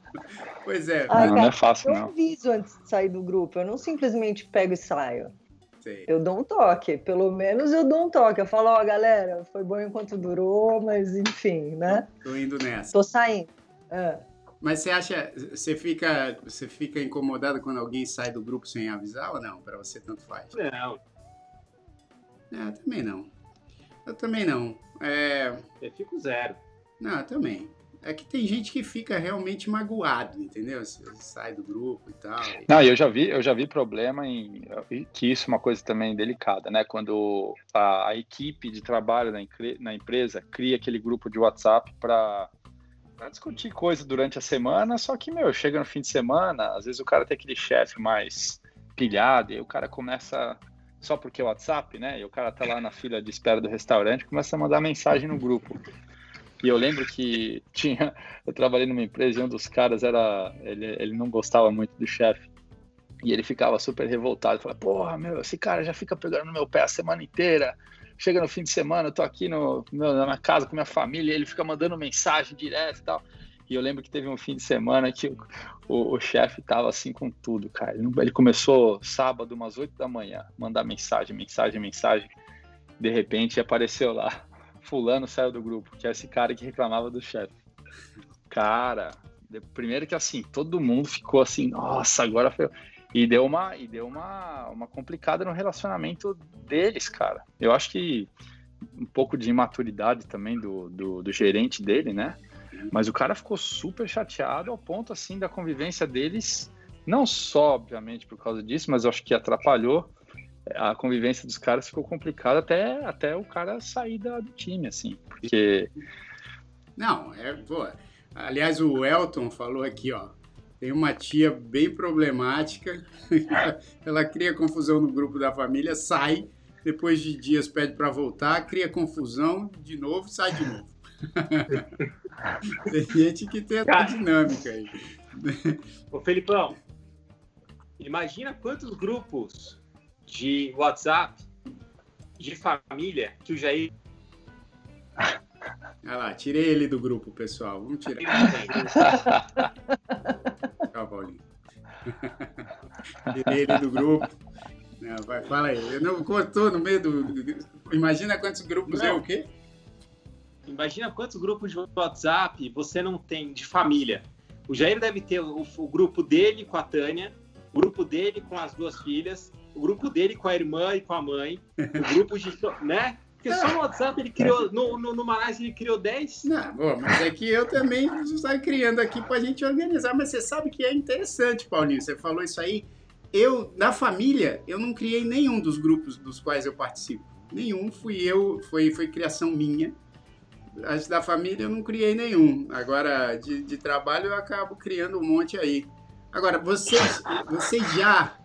Pois é. Ai, não, cara, não é fácil, eu não. Eu aviso antes de sair do grupo. Eu não simplesmente pego e saio. Sim. Eu dou um toque. Pelo menos eu dou um toque. Eu falo, ó, oh, galera, foi bom enquanto durou, mas enfim, né? Tô indo nessa. Tô saindo. É. Mas você acha, você fica, você fica incomodado quando alguém sai do grupo sem avisar ou não? Para você tanto faz? Não. É, também não. Eu também não. É... Eu fico zero. Não, também. É que tem gente que fica realmente magoado, entendeu? Sai do grupo e tal. Não, eu já vi, eu já vi problema em que isso é uma coisa também delicada, né? Quando a, a equipe de trabalho na, na, empresa cria aquele grupo de WhatsApp para discutir coisa durante a semana, só que, meu, chega no fim de semana, às vezes o cara tem aquele chefe mais pilhado, e o cara começa só porque é WhatsApp, né? E o cara tá lá na fila de espera do restaurante, começa a mandar mensagem no grupo. E eu lembro que tinha, eu trabalhei numa empresa e um dos caras era, ele, ele não gostava muito do chefe. E ele ficava super revoltado, falava, porra, meu, esse cara já fica pegando no meu pé a semana inteira. Chega no fim de semana, eu tô aqui no, meu, na casa com minha família, ele fica mandando mensagem direto e tal. E eu lembro que teve um fim de semana que o, o, o chefe tava assim com tudo, cara. Ele, ele começou sábado, umas 8 da manhã, mandar mensagem, mensagem, mensagem. De repente apareceu lá fulano saiu do grupo, que é esse cara que reclamava do chefe. Cara, primeiro que assim, todo mundo ficou assim, nossa, agora foi. E deu uma, e deu uma, uma complicada no relacionamento deles, cara. Eu acho que um pouco de imaturidade também do, do, do gerente dele, né? Mas o cara ficou super chateado ao ponto assim da convivência deles, não só obviamente por causa disso, mas eu acho que atrapalhou a convivência dos caras ficou complicada até, até o cara sair da, do time, assim, porque... Não, é, pô, aliás, o Elton falou aqui, ó, tem uma tia bem problemática, ela cria confusão no grupo da família, sai, depois de dias pede para voltar, cria confusão de novo, sai de novo. tem gente que tem essa dinâmica aí. Ô Felipão, imagina quantos grupos de WhatsApp de família que o Jair. Olha lá, tirei ele do grupo, pessoal. Vamos tirar. Tchau, Paulinho. tirei ele do grupo. Não, vai, fala aí. Eu não cortou no meio do. Imagina quantos grupos é não. é o quê? Imagina quantos grupos de WhatsApp você não tem de família. O Jair deve ter o, o grupo dele com a Tânia, o grupo dele com as duas filhas, o grupo dele com a irmã e com a mãe, o grupo de. né? Porque só no WhatsApp ele criou, no, no, no ele criou 10. Não, bom, mas é que eu também estou criando aqui para a gente organizar. Mas você sabe que é interessante, Paulinho, você falou isso aí. Eu, da família, eu não criei nenhum dos grupos dos quais eu participo. Nenhum, fui eu, foi, foi criação minha. As da família eu não criei nenhum. Agora, de, de trabalho eu acabo criando um monte aí. Agora, vocês, vocês já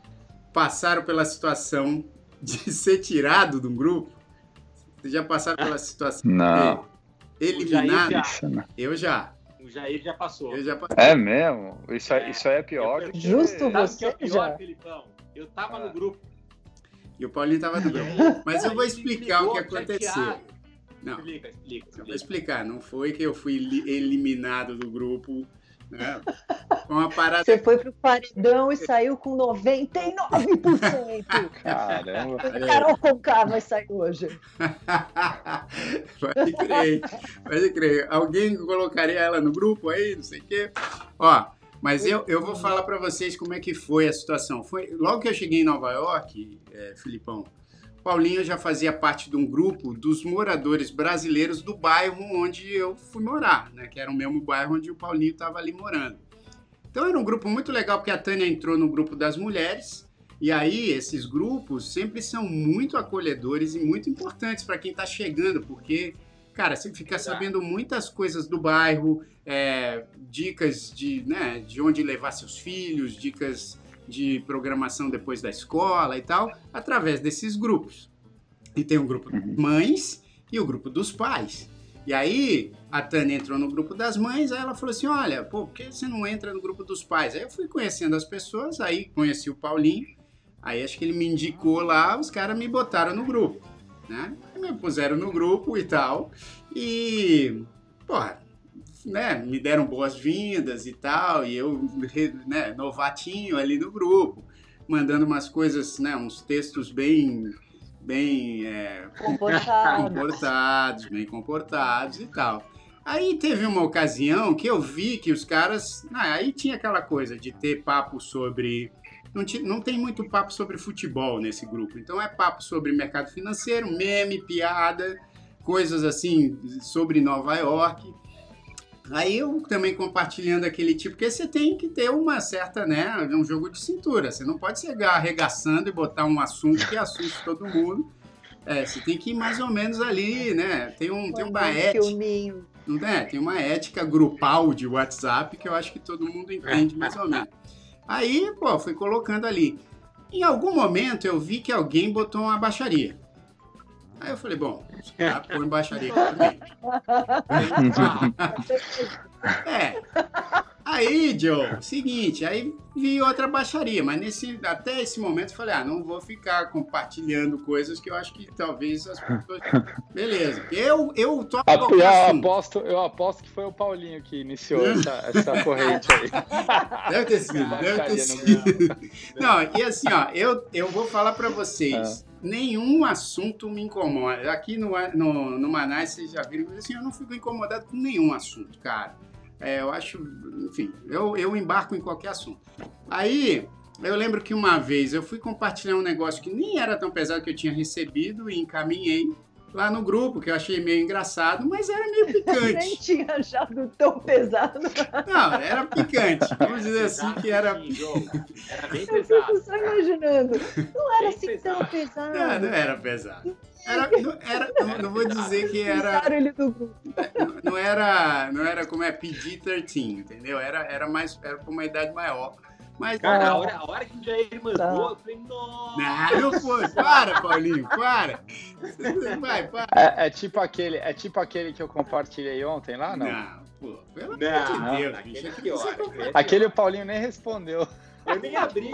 passaram pela situação de ser tirado de um grupo? Vocês já passaram pela situação não. de eliminar? Eu já. O Jair já passou. Eu já É mesmo? Isso, é, isso aí é pior. Eu, Justo você pior, já. Felipão? Eu tava ah. no grupo. E o Paulinho tava no grupo. Mas eu vou explicar o que aconteceu. Não, Explica, explica, eu vou explica. explicar. Não foi que eu fui li- eliminado do grupo. Né? Foi uma parada. Você foi pro paredão e saiu com 99%. Caramba. Carol Conká vai sair hoje. pode crer, pode crer. Alguém colocaria ela no grupo aí, não sei o quê. Ó, mas eu, eu vou falar pra vocês como é que foi a situação. Foi logo que eu cheguei em Nova York, é, Filipão, Paulinho já fazia parte de um grupo dos moradores brasileiros do bairro onde eu fui morar, né? Que era o mesmo bairro onde o Paulinho estava ali morando. Então era um grupo muito legal porque a Tânia entrou no grupo das mulheres e aí esses grupos sempre são muito acolhedores e muito importantes para quem está chegando, porque cara você fica sabendo muitas coisas do bairro, é, dicas de, né, de onde levar seus filhos, dicas de programação depois da escola e tal, através desses grupos. E tem o grupo das mães e o grupo dos pais. E aí a Tânia entrou no grupo das mães, aí ela falou assim: olha, pô, por que você não entra no grupo dos pais? Aí eu fui conhecendo as pessoas, aí conheci o Paulinho, aí acho que ele me indicou lá, os caras me botaram no grupo, né? Aí me puseram no grupo e tal. E, porra, né, me deram boas-vindas e tal, e eu, né, novatinho ali no grupo, mandando umas coisas, né, uns textos bem, bem é, Comportado. comportados, bem comportados e tal. Aí teve uma ocasião que eu vi que os caras. ah, aí tinha aquela coisa de ter papo sobre. Não, não tem muito papo sobre futebol nesse grupo. Então é papo sobre mercado financeiro, meme, piada, coisas assim sobre Nova York. Aí eu também compartilhando aquele tipo, porque você tem que ter uma certa, né, um jogo de cintura. Você não pode chegar arregaçando e botar um assunto que assuste todo mundo. É, você tem que ir mais ou menos ali, né? Tem, um, tem uma Um ética, não é? Tem uma ética grupal de WhatsApp que eu acho que todo mundo entende mais ou menos. Aí, pô, fui colocando ali. Em algum momento eu vi que alguém botou uma baixaria. Aí eu falei, bom, os caras põem baixaria aqui também. É. Aí, Joe, seguinte, aí vi outra baixaria, mas nesse, até esse momento eu falei, ah, não vou ficar compartilhando coisas que eu acho que talvez as pessoas. Beleza. Eu, eu Ah, qualquer Eu assunto. aposto, eu aposto que foi o Paulinho que iniciou essa, essa corrente aí. Deve ter sido, deve ter sido. Não, e assim, ó, eu, eu vou falar pra vocês, nenhum assunto me incomoda. Aqui no, no, no Manaus, vocês já viram, assim, eu não fico incomodado com nenhum assunto, cara. É, eu acho, enfim, eu, eu embarco em qualquer assunto. Aí, eu lembro que uma vez eu fui compartilhar um negócio que nem era tão pesado que eu tinha recebido e encaminhei lá no grupo, que eu achei meio engraçado, mas era meio Nem picante. tinha achado tão pesado. Não, era picante. Vamos dizer assim que era Sim, jogo. Era bem Eu pesado. fico só imaginando. Não era Bem assim pesado. tão pesado. Não, não era pesado. Era, não, era, não, não vou dizer que era, Tiraram ele do grupo. não era, não era como é PG-13, entendeu? Era, era mais, era pra uma idade maior. Mas, Cara, a hora, a hora que o Jair mandou, Tá. eu falei, nossa. não, não foi. Para, Paulinho, para. Vai, para. É, é tipo aquele, é tipo aquele que eu compartilhei ontem lá, não? Não, pô, pelo Não, amor de não, Deus, aquele bicho. é aqui pior, aquele é Aquele o. Paulinho nem respondeu. Eu nem abri.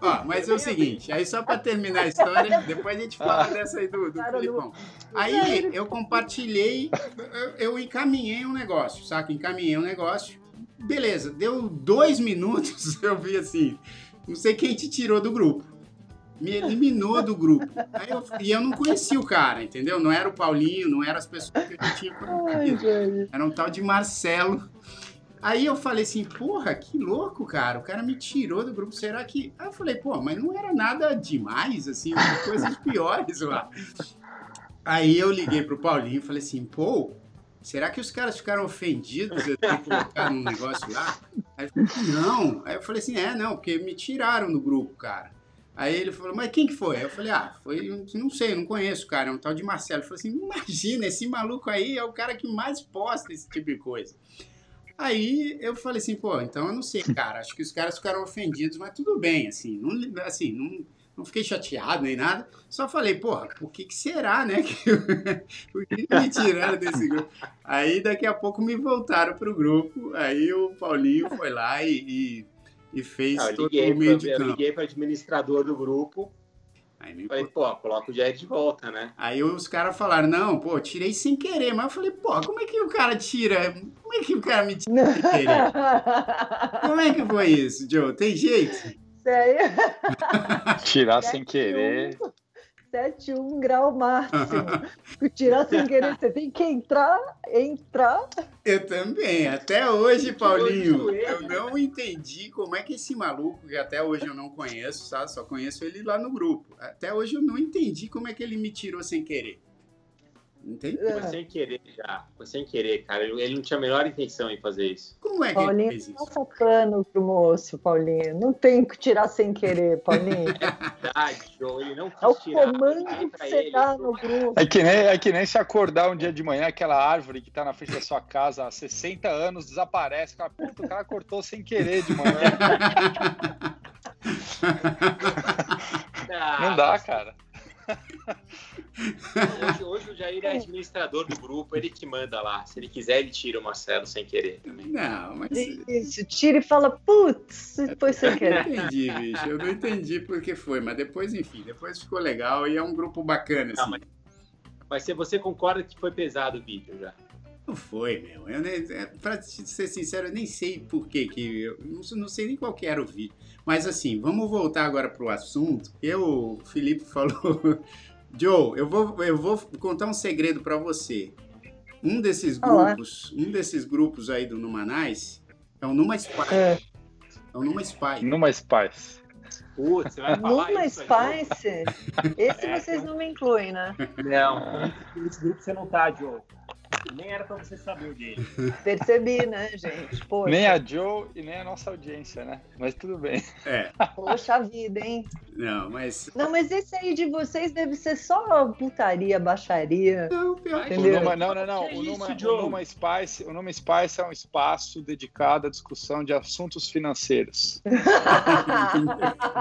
Ó, mas é o seguinte, aí só pra terminar a história, depois a gente fala dessa aí do, do Cara, Filipão. Aí eu compartilhei, eu, encaminhei um negócio, saca? Encaminhei um negócio. Beleza, deu dois minutos, eu vi assim, não sei quem te tirou do grupo. Me eliminou do grupo. Aí eu- e eu não conhecia o cara, entendeu? Não era o Paulinho, não eram as pessoas que eu tinha conhecido. Era um tal de Marcelo. Aí eu falei assim, porra, que louco, cara. O cara me tirou do grupo. Será que. Aí eu falei, pô, mas não era nada demais, assim, coisas piores lá. Aí eu liguei pro Paulinho e falei assim, pô, será que os caras ficaram ofendidos eu ter colocado um negócio lá? Aí ele falou, não. Aí eu falei assim, é, não, porque me tiraram do grupo, cara. Aí ele falou, mas quem que foi? Aí eu falei, ah, foi, não sei, não conheço, cara, é um tal de Marcelo. Ele falou assim, imagina, esse maluco aí é o cara que mais posta esse tipo de coisa. Aí eu falei assim, pô, então eu não sei, cara, acho que os caras ficaram ofendidos, mas tudo bem, assim, não, assim, não, não fiquei chateado nem nada, só falei, porra, por que que será, né, que, por que que me tiraram desse grupo? Aí daqui a pouco me voltaram pro grupo, aí o Paulinho foi lá e, e, e fez eu todo o meio pro, de eu campo. liguei para administrador do grupo Aí me Falei, pô, coloca o Jair de volta, né? Aí os caras falaram, não, pô, tirei sem querer. Mas eu falei, pô, como é que o cara tira? Como é que o cara me tira sem querer? Como é que foi isso, Joe? Tem jeito? Aí, Tirar sem querer. 7-1 grau máximo. Tirar sem querer, você tem que entrar, entrar. Eu também. Até hoje, Paulinho, joelho. eu não entendi como é que esse maluco, que até hoje eu não conheço, sabe? Só conheço ele lá no grupo. Até hoje eu não entendi como é que ele me tirou sem querer. Entendi. Foi sem querer já. Foi sem querer, cara. Ele ele não tinha a menor intenção em fazer isso. Como é que ele Paulinho, fez isso? passa pano pro moço, Paulinho. Não tem que tirar sem querer, Paulinho. Verdade, Joe. Ele não quis É o tirar. comando que você ele, dá no grupo. É que, nem, é que nem se acordar um dia de manhã, aquela árvore que tá na frente da sua casa há 60 anos desaparece. Cara, puta, o cara cortou sem querer de manhã. "Ah, Não dá, cara. Hoje, hoje o Jair é administrador do grupo, ele que manda lá. Se ele quiser, ele tira o Marcelo sem querer também. Não, mas Isso, tira e fala, putz, foi sem eu não querer. entendi, bicho. Eu não entendi por que foi, mas depois, enfim, depois ficou legal e é um grupo bacana, Não, assim. mas- Mas se você concorda que foi pesado o vídeo já? Não foi, meu. Eu nem, é, pra ser sincero, eu nem sei por que que. Eu não, não sei nem qual que era o vídeo. Mas assim, vamos voltar agora pro assunto. Eu, o Felipe falou. Joe, eu vou, eu vou contar um segredo pra você. Um desses Olá. grupos, um desses grupos aí do Numanais é o Numa Spy. É. É o Numa Spy. Numa Spice. Putz, você vai falar Numa isso aí? Spice, esse É, vocês não me incluem, né? Não. Nesse grupo você não tá, Joe. Nem era pra você saber dele. Percebi, né, gente? Poxa, Nem a Joe e nem a nossa audiência, né? Mas tudo bem. É, poxa vida, hein? não, mas. Não, mas esse aí de vocês deve ser só putaria, baixaria. Não, pior que O Entendeu? Numa, não, não, não. Que O isso, Numa, Joe? o Numa Spice, o Numa Spice é um espaço dedicado à discussão de assuntos financeiros.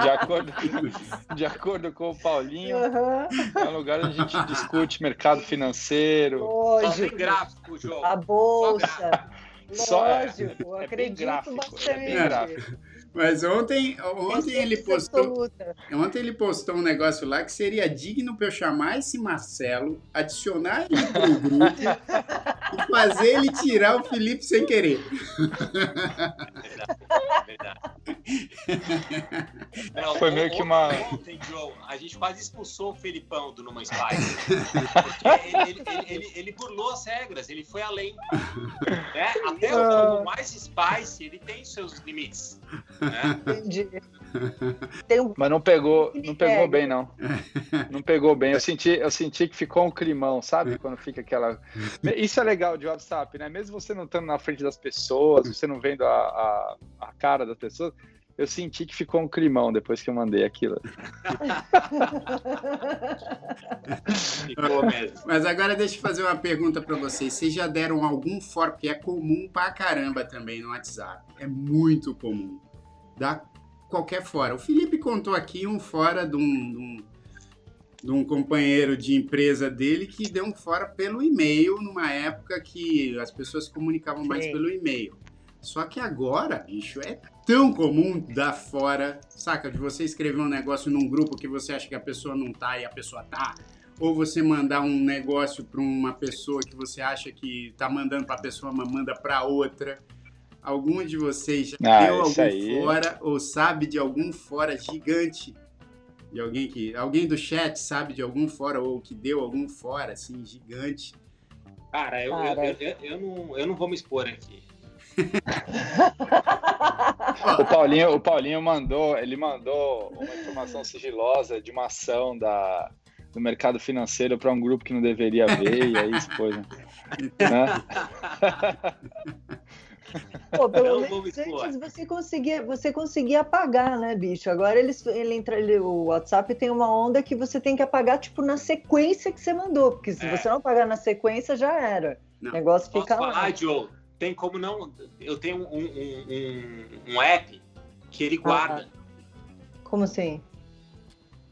De acordo, de acordo com o Paulinho, Aham, é um lugar onde a gente discute mercado financeiro. Gráfico, João. A bolsa. Só é- Lógico, é bem acredito gráfico, é bastante. gráfico. Mas ontem, ontem ele postou. Absoluta. Ontem ele postou um negócio lá que seria digno pra eu chamar esse Marcelo, adicionar ele pro grupo e fazer ele tirar o Felipe sem querer. Verdade. Não, Foi meio que uma- Ontem, Joe, a gente quase expulsou o Felipão do Numa Spice. Porque ele, ele, ele, ele, ele burlou as regras, ele foi além. Né? Até o, o mais Spice, ele tem seus limites. Entendi. Tem um Mas não pegou, não pegou bem, não. Não pegou bem. Eu senti, eu senti que ficou um climão, sabe? Quando fica aquela. Isso é legal de WhatsApp, né? Mesmo você não estando na frente das pessoas, você não vendo a, a, a cara das pessoas, eu senti que ficou um climão depois que eu mandei aquilo. Ficou mesmo. Mas agora deixa eu fazer uma pergunta pra vocês. Vocês já deram algum fora, porque é comum pra caramba também no WhatsApp. É muito comum. Dá qualquer fora. O Felipe contou aqui um fora de um, de um, de um companheiro de empresa dele que deu um fora pelo e-mail numa época que as pessoas comunicavam mais Sim. pelo e-mail. Só que agora, bicho, é tão comum dar fora, saca? De você escrever um negócio num grupo que você acha que a pessoa não tá e a pessoa tá. Ou você mandar um negócio para uma pessoa que você acha que tá mandando para a pessoa, mas manda para outra. Algum de vocês já Ah, deu algum aí. fora ou sabe de algum fora gigante? De alguém que. Alguém do chat sabe de algum fora ou que deu algum fora, assim, gigante? Cara, eu, Cara. Eu, eu, eu, não, eu não vou me expor aqui. O Paulinho, o Paulinho mandou, ele mandou uma informação sigilosa de uma ação da, do mercado financeiro para um grupo que não deveria ver, e aí expôs. Né? Pô, pelo vou me menos antes você conseguia, você conseguia apagar, né, bicho? Agora eles, ele entra, ele, o WhatsApp tem uma onda que você tem que apagar, tipo, na sequência que você mandou. Porque se É. você não apagar na sequência, já era. Não. O negócio Posso fica falar, lá. Joe? Tem como não. Eu tenho um, um, um, um app que ele guarda. Como assim?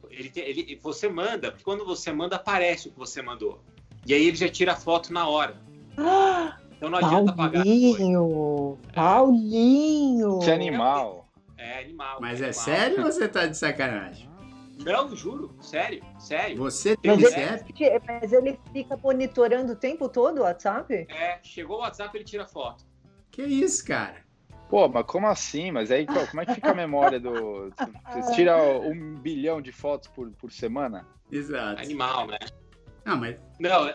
Ele, ele, você manda, porque quando você manda, aparece o que você mandou. E aí ele já tira a foto na hora. Ah, Então não adianta apagar. depois. Paulinho! Paulinho! Que animal. É animal. Mas é é animal. sério ou você tá de sacanagem? Não, juro, sério, sério. Você tem Mas WhatsApp? ele, mas ele fica monitorando o tempo todo o WhatsApp? É, chegou o WhatsApp, ele tira foto. Que isso, cara? Pô, mas como assim? Mas aí pô, como é que fica a memória do. Você tira um bilhão de fotos por, por semana? Exato. Animal, né? Não, mas Não,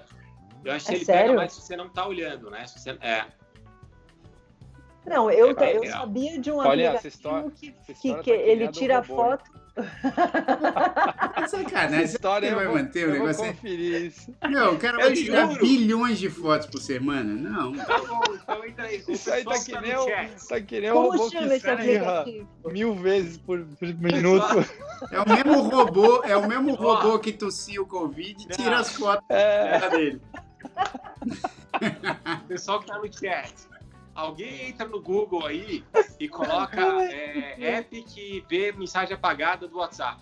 eu acho que É ele sério? pega mais se você não tá olhando, né? Se você, é. Não, eu, É eu sabia de um Olha, essa aplicativo história- que, que, história que tá que ele tira robô, foto. é sacanagem. Essa história vai vou, manter o eu vou negócio. conferir isso. Não, o cara Eu vai tirar juro. bilhões de fotos por semana? Não. Tá bom, então entra aí. Isso aí tá pessoal que no nem o, tá que nem o Como robô chama que esse aplicativo? mil vezes por, por minuto. É o mesmo robô, é o mesmo robô que tossia o Covid e tira as fotos É, dele. Pessoal que tá no chat. Alguém entra no Google aí e coloca é, app que vê mensagem apagada do WhatsApp.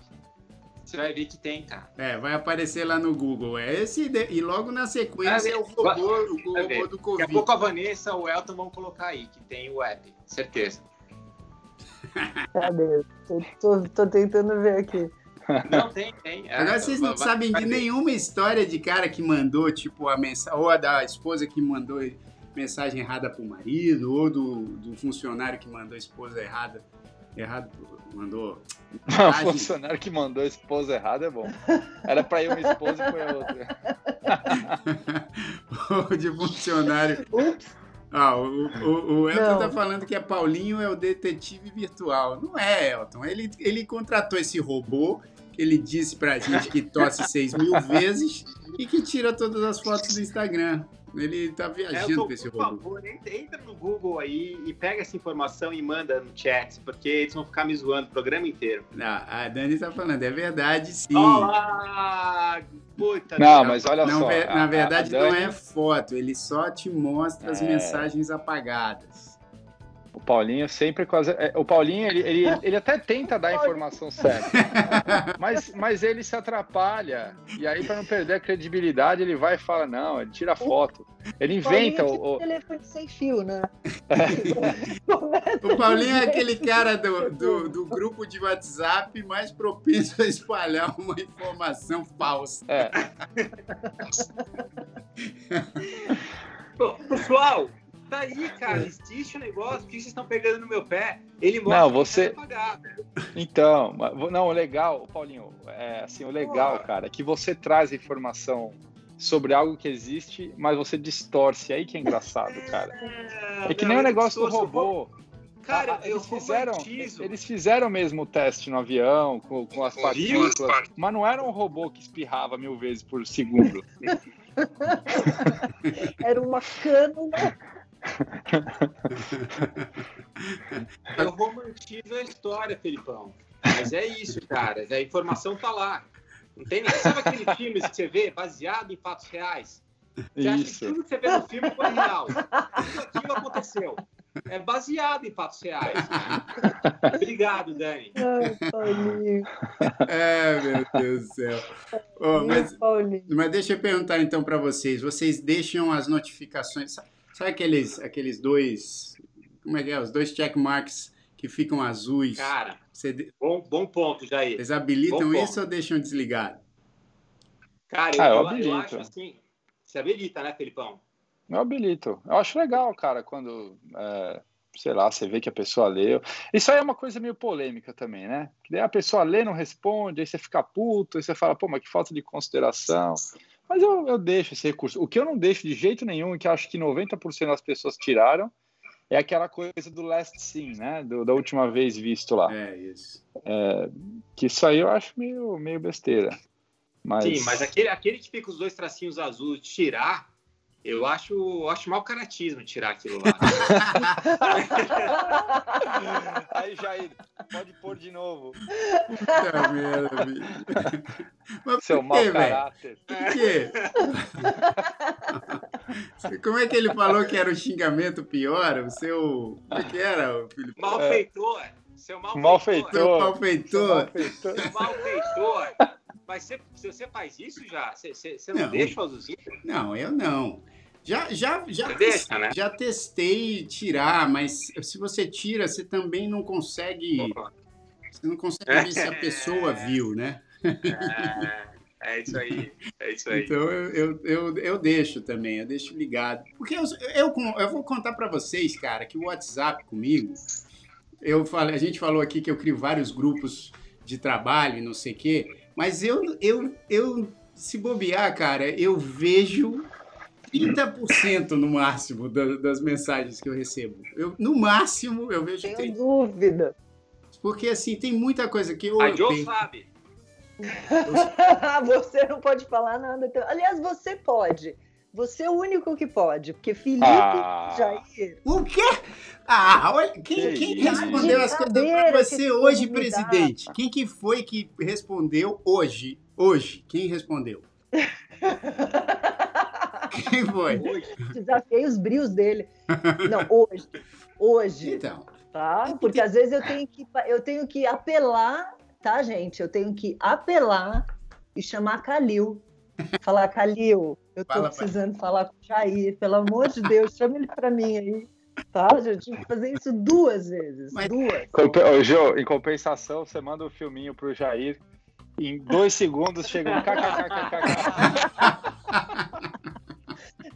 Você vai ver que tem, cara. É, vai aparecer lá no Google. É esse de- e logo na sequência é o robô, o robô do Daqui a Covid. pouco a Vanessa ou o Elton vão colocar aí, que tem o app. Certeza. Cadê? Tô, tô, tô tentando ver aqui. Não, tem, tem. É, Agora vocês não vai- sabem vai de ver. nenhuma história de cara que mandou, tipo, a mensagem, ou a da esposa que mandou mensagem errada pro marido, ou do, do funcionário que mandou a esposa errada, errado, mandou. o funcionário que mandou a esposa errada é bom. Era pra ir uma esposa e foi a outra. ou de funcionário. Ups, Ah, o, o, o Elton Não. tá falando que é Paulinho é o detetive virtual. Não é, Elton. Ele, ele contratou esse robô ele disse pra gente que tosse 6 mil vezes e que tira todas as fotos do Instagram. Ele tá viajando Elton, com esse por robô. favor, entra, no Google aí e pega essa informação e manda no chat, porque eles vão ficar me zoando o programa inteiro. Ah, a Dani tá falando, é verdade sim. Olá! Puta Não, mas olha Não, só. a- na a verdade, Dani- não é foto, ele só te mostra as É. mensagens apagadas. O Paulinho sempre quase. é, O Paulinho, ele, ele, ele até tenta dar a informação certa. Mas, mas ele se atrapalha. E aí, para não perder a credibilidade, ele vai e fala: não, ele tira foto. Ele inventa Paulinho o. é tipo telefone sem fio, né? O Paulinho é aquele cara do, do, do grupo de WhatsApp mais propenso a espalhar uma informação falsa. É, Pô, Pessoal, tá aí, cara. Existe um negócio. Por que vocês estão pegando no meu pé? Ele mostra Não, que você- tá apagado. então, mas- não, o legal, Paulinho, é assim, o legal, cara, é que você traz informação sobre algo que existe, mas você distorce. Aí que é engraçado, cara. É que Não, nem o negócio do robô. Cara, Ah, eu eles fizeram, romantizo. eles fizeram mesmo o teste no avião, com, com as partículas, mas não era um robô que espirrava mil vezes por segundo. Era uma cânula. Eu romantizo a história, Felipão. Mas é isso, cara. A informação tá lá. Não tem nem... Sabe aquele filme que você vê baseado em fatos reais? Você acha que tudo que você vê no filme foi real. Tudo aquilo aconteceu. É baseado em fatos reais. Obrigado, Dani. Ai, Paulinho. É, meu Deus do céu. Ô, mas, mas deixa eu perguntar então para vocês. Vocês deixam as notificações. Sabe, sabe aqueles, aqueles dois. Como é que é? Os dois check marks que ficam azuis. Cara, Você bom, bom ponto, Jair. Eles habilitam isso ou deixam desligado? Cara, eu, Ah, eu eu- eu acho assim. Você habilita, né, Felipão? Eu habilito. Eu acho legal, cara, quando, é, sei lá, você vê que a pessoa leu. Isso aí é uma coisa meio polêmica também, né? Que daí a pessoa lê, não responde, aí você fica puto, aí você fala, pô, mas que falta de consideração. Mas eu, eu deixo esse recurso. O que eu não deixo de jeito nenhum, e que acho que 90% das pessoas tiraram, é aquela coisa do last scene, né? Do- da última vez visto lá. É isso. Que isso aí eu acho meio, meio besteira. Mas... Sim, mas aquele, aquele que fica os dois tracinhos azuis tirar, eu acho, eu acho mau caratismo tirar aquilo lá. Aí, Jair, pode pôr de novo. Puta merda, bicho. Mas Seu por mau quê, caráter. Por quê? Como é que ele falou que era o xingamento pior? O seu. Como é que era, Felipe? Malfeitor. Seu malfeitor. Malfeitor. Seu malfeitor. Seu malfeitor. Mas você, se você faz isso já, você, você, você não, Não. deixa o azulzinho? Não, eu não. Já, já, já, deixa, né? já testei tirar, mas se você tira, você também não consegue. Você não consegue ver se a pessoa viu, né? É, é isso aí, é isso aí. Então eu, eu, eu, eu deixo também, eu deixo ligado. Porque eu, eu, eu vou contar para vocês, cara, que o WhatsApp comigo, eu falei, a gente falou aqui que eu crio vários grupos de trabalho e não sei o quê, mas eu, eu, eu, se bobear, cara, eu vejo 30% no máximo da- das mensagens que eu recebo. Eu, no máximo, eu vejo Tenho 30%. dúvida. Porque assim, tem muita coisa que eu. A Joe tenho- sabe. você não pode falar nada. Aliás, você pode. Você é o único que pode, porque Felipe, Ah. Jair, O quê? Ah, olha, quem, Que quem que respondeu as coisas que você hoje, dá. presidente? Quem que foi que respondeu hoje? Hoje, quem respondeu? Quem foi? desafiei os brios dele. Não, hoje. Hoje, Então, tá? Porque às vezes eu tenho que, eu tenho que apelar, tá, gente? Eu tenho que apelar e chamar Calil. Falar, Calil, eu tô Fala, pai. precisando falar com o Jair, pelo amor de Deus, chama ele pra mim aí. Tá? Eu tive que fazer isso duas vezes. Mas- Duas. Compe- Ô, Jô, em compensação, você manda o filminho pro Jair. Em dois segundos chega um kkkk.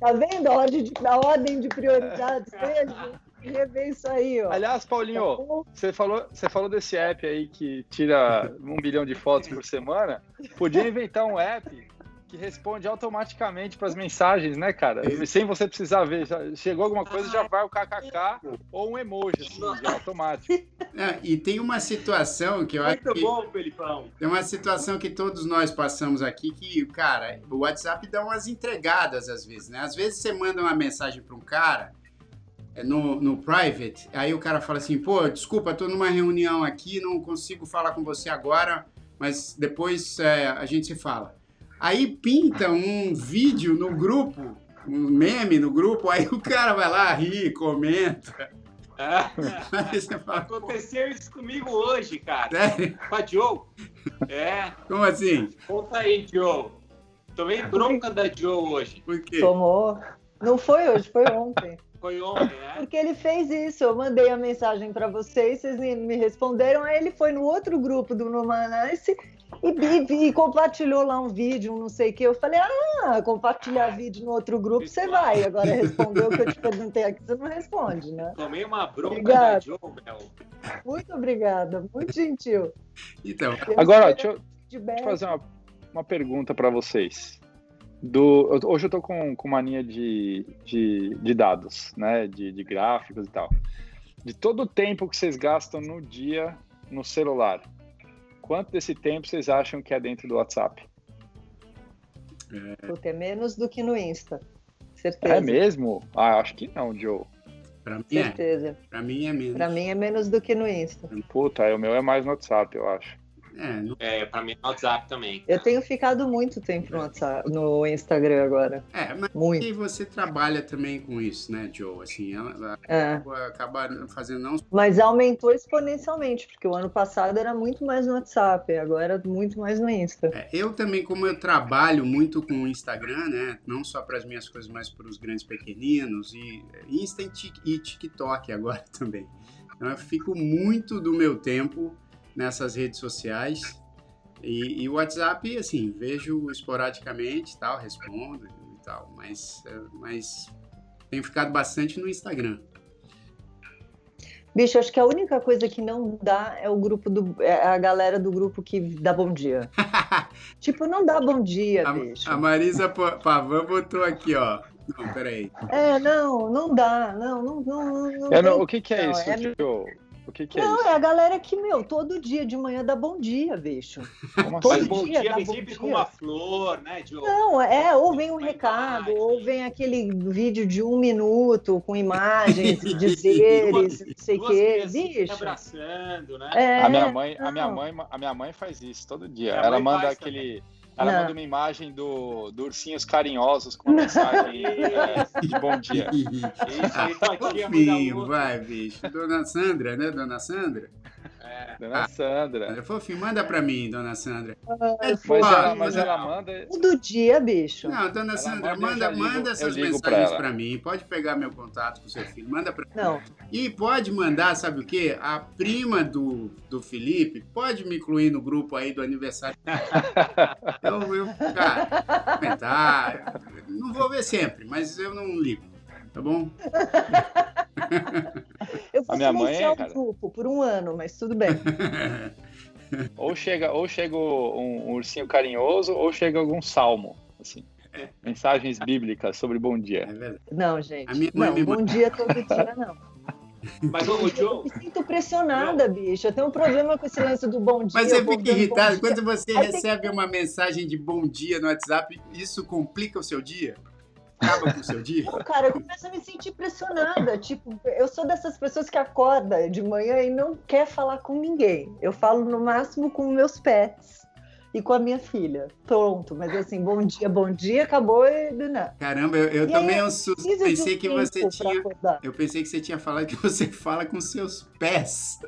Tá vendo a ordem de, a ordem de prioridades dele? Rever isso aí, ó. Aliás, Tá Paulinho, bom? você falou, você falou desse app aí que tira um bilhão de fotos por semana. Podia inventar um app que responde automaticamente para as mensagens, né, cara? Sem você precisar ver. Já chegou alguma coisa, já vai o kkk ou um emoji, assim, já automático. é, e tem uma situação que eu acho Muito bom, Felipão. Tem uma situação que todos nós passamos aqui que, cara, o WhatsApp dá umas entregadas às vezes, né? Às vezes você manda uma mensagem para um cara é, no, no private, aí o cara fala assim, pô, desculpa, tô numa reunião aqui, não consigo falar com você agora, mas depois é, a gente se fala. Aí pinta um vídeo no grupo, um meme no grupo, aí o cara vai lá, ri, comenta. Fala, Aconteceu isso comigo hoje, cara. sério? Com a Joe. É, Como assim? conta aí, Joe. Tomei bronca da Joe hoje. Por quê? Tomou. Não foi hoje, foi ontem. Foi ontem, né? Porque ele fez isso. Eu mandei a mensagem para vocês, vocês me me responderam. Aí ele foi no outro grupo do Numanice e, e- e compartilhou lá um vídeo, um não sei o que. Eu falei: Ah, compartilhar vídeo no outro grupo, você vai. Agora respondeu o que eu te perguntei aqui, você não responde, né? Tomei uma bronca Obrigado. da Joe, meu. Muito obrigada, muito gentil. Então, Agora, ó, deixa eu. Deixa eu fazer uma, uma pergunta para vocês. Do, eu- hoje eu tô com, com mania de, de, de dados, né? De, de gráficos e tal. De todo o tempo que vocês gastam no dia no celular, quanto desse tempo vocês acham que é dentro do WhatsApp? Puta, é menos do que no Insta. Certeza. É mesmo? Ah, acho que não, Joe. pra mim é. Certeza. Pra mim é menos. Pra mim é menos do que no Insta. Puta, o meu é mais no WhatsApp, eu acho. É, não- É, pra mim é no WhatsApp também. Eu tenho ficado muito tempo no, WhatsApp, no Instagram agora. é, mas Muito. e você trabalha também com isso, né, Joe? Assim, ela, ela É. acaba fazendo não Mas aumentou exponencialmente, porque o ano passado era muito mais no WhatsApp, agora é muito mais no Insta. É, eu também, como eu trabalho muito com o Instagram, né? Não só para as minhas coisas, mas para os grandes pequeninos e Insta e Tik- e TikTok agora também. Então eu fico muito do meu tempo nessas redes sociais e, o WhatsApp, assim, vejo esporadicamente, tal, respondo e tal, mas, é, mas tenho ficado bastante no Instagram. Bicho, acho que a única coisa que não dá é o grupo do. É a galera do grupo que dá bom dia. tipo, não dá bom dia, bicho. A, a Marisa Pa- Pavan botou aqui, ó. Não, peraí. É, não, não dá. Não, não, não. não, não Eu não- o que, que é isso, é- Joe? O que, que é Não, isso? é a galera que, meu, todo dia de manhã dá bom dia, bicho. Como todo Mas assim? bom dia, dia dá vem bom sempre dia. com uma flor, né? Não, é, ou vem um recado, imagem. ou vem aquele vídeo de um minuto com imagens, dizeres, não sei o quê. Bicho. abraçando, né? É, A minha mãe, a minha não. mãe, a minha mãe faz isso todo dia. Minha Ela mãe manda aquele, Ela Não. manda uma imagem do, do ursinhos carinhosos com uma mensagem é, de bom dia. Isso tua tia manda Fofinho, outro. vai, bicho. Dona Sandra, dona Sandra? É. Dona Sandra. É fofinho, manda pra mim, dona Sandra. É Mas ela, mas ela manda. Todo dia, bicho. Não, dona Ela Sandra, manda, manda, manda essas pra mensagens ela. pra mim. Pode pegar meu contato com seu filho, manda pra Não. E pode mandar, sabe o quê? A prima do, do Felipe pode me incluir no grupo aí do aniversário. eu, eu, cara, comentar. Não vou ver sempre, mas eu não ligo. Tá bom? Eu vou A minha mãe é, cara. grupo por um ano, mas tudo bem. Ou chega, ou chega um, um ursinho carinhoso, ou chega algum salmo. Assim. Mensagens bíblicas sobre bom É dia. verdade. Não, gente. A minha mãe não, me bom dia todo dia, não. Mas, ô, ô, Eu Joe, me sinto pressionada, bicho. Eu tenho um problema com esse lance do bom dia. Mas você fica irritado quando você Aí tem recebe uma mensagem de bom dia no WhatsApp, isso complica o seu dia? Acaba com o seu dia? Não, cara, eu começo a me sentir pressionada. Tipo, eu sou dessas pessoas que acorda de manhã e não quer falar com ninguém. Eu falo no máximo com meus pets e com a minha filha. Pronto, mas assim, bom dia, bom dia, acabou e não. Caramba, eu, eu E também aí, eu pensei de que um você tinha. acordar. Eu pensei que você tinha falado que você fala com seus pés.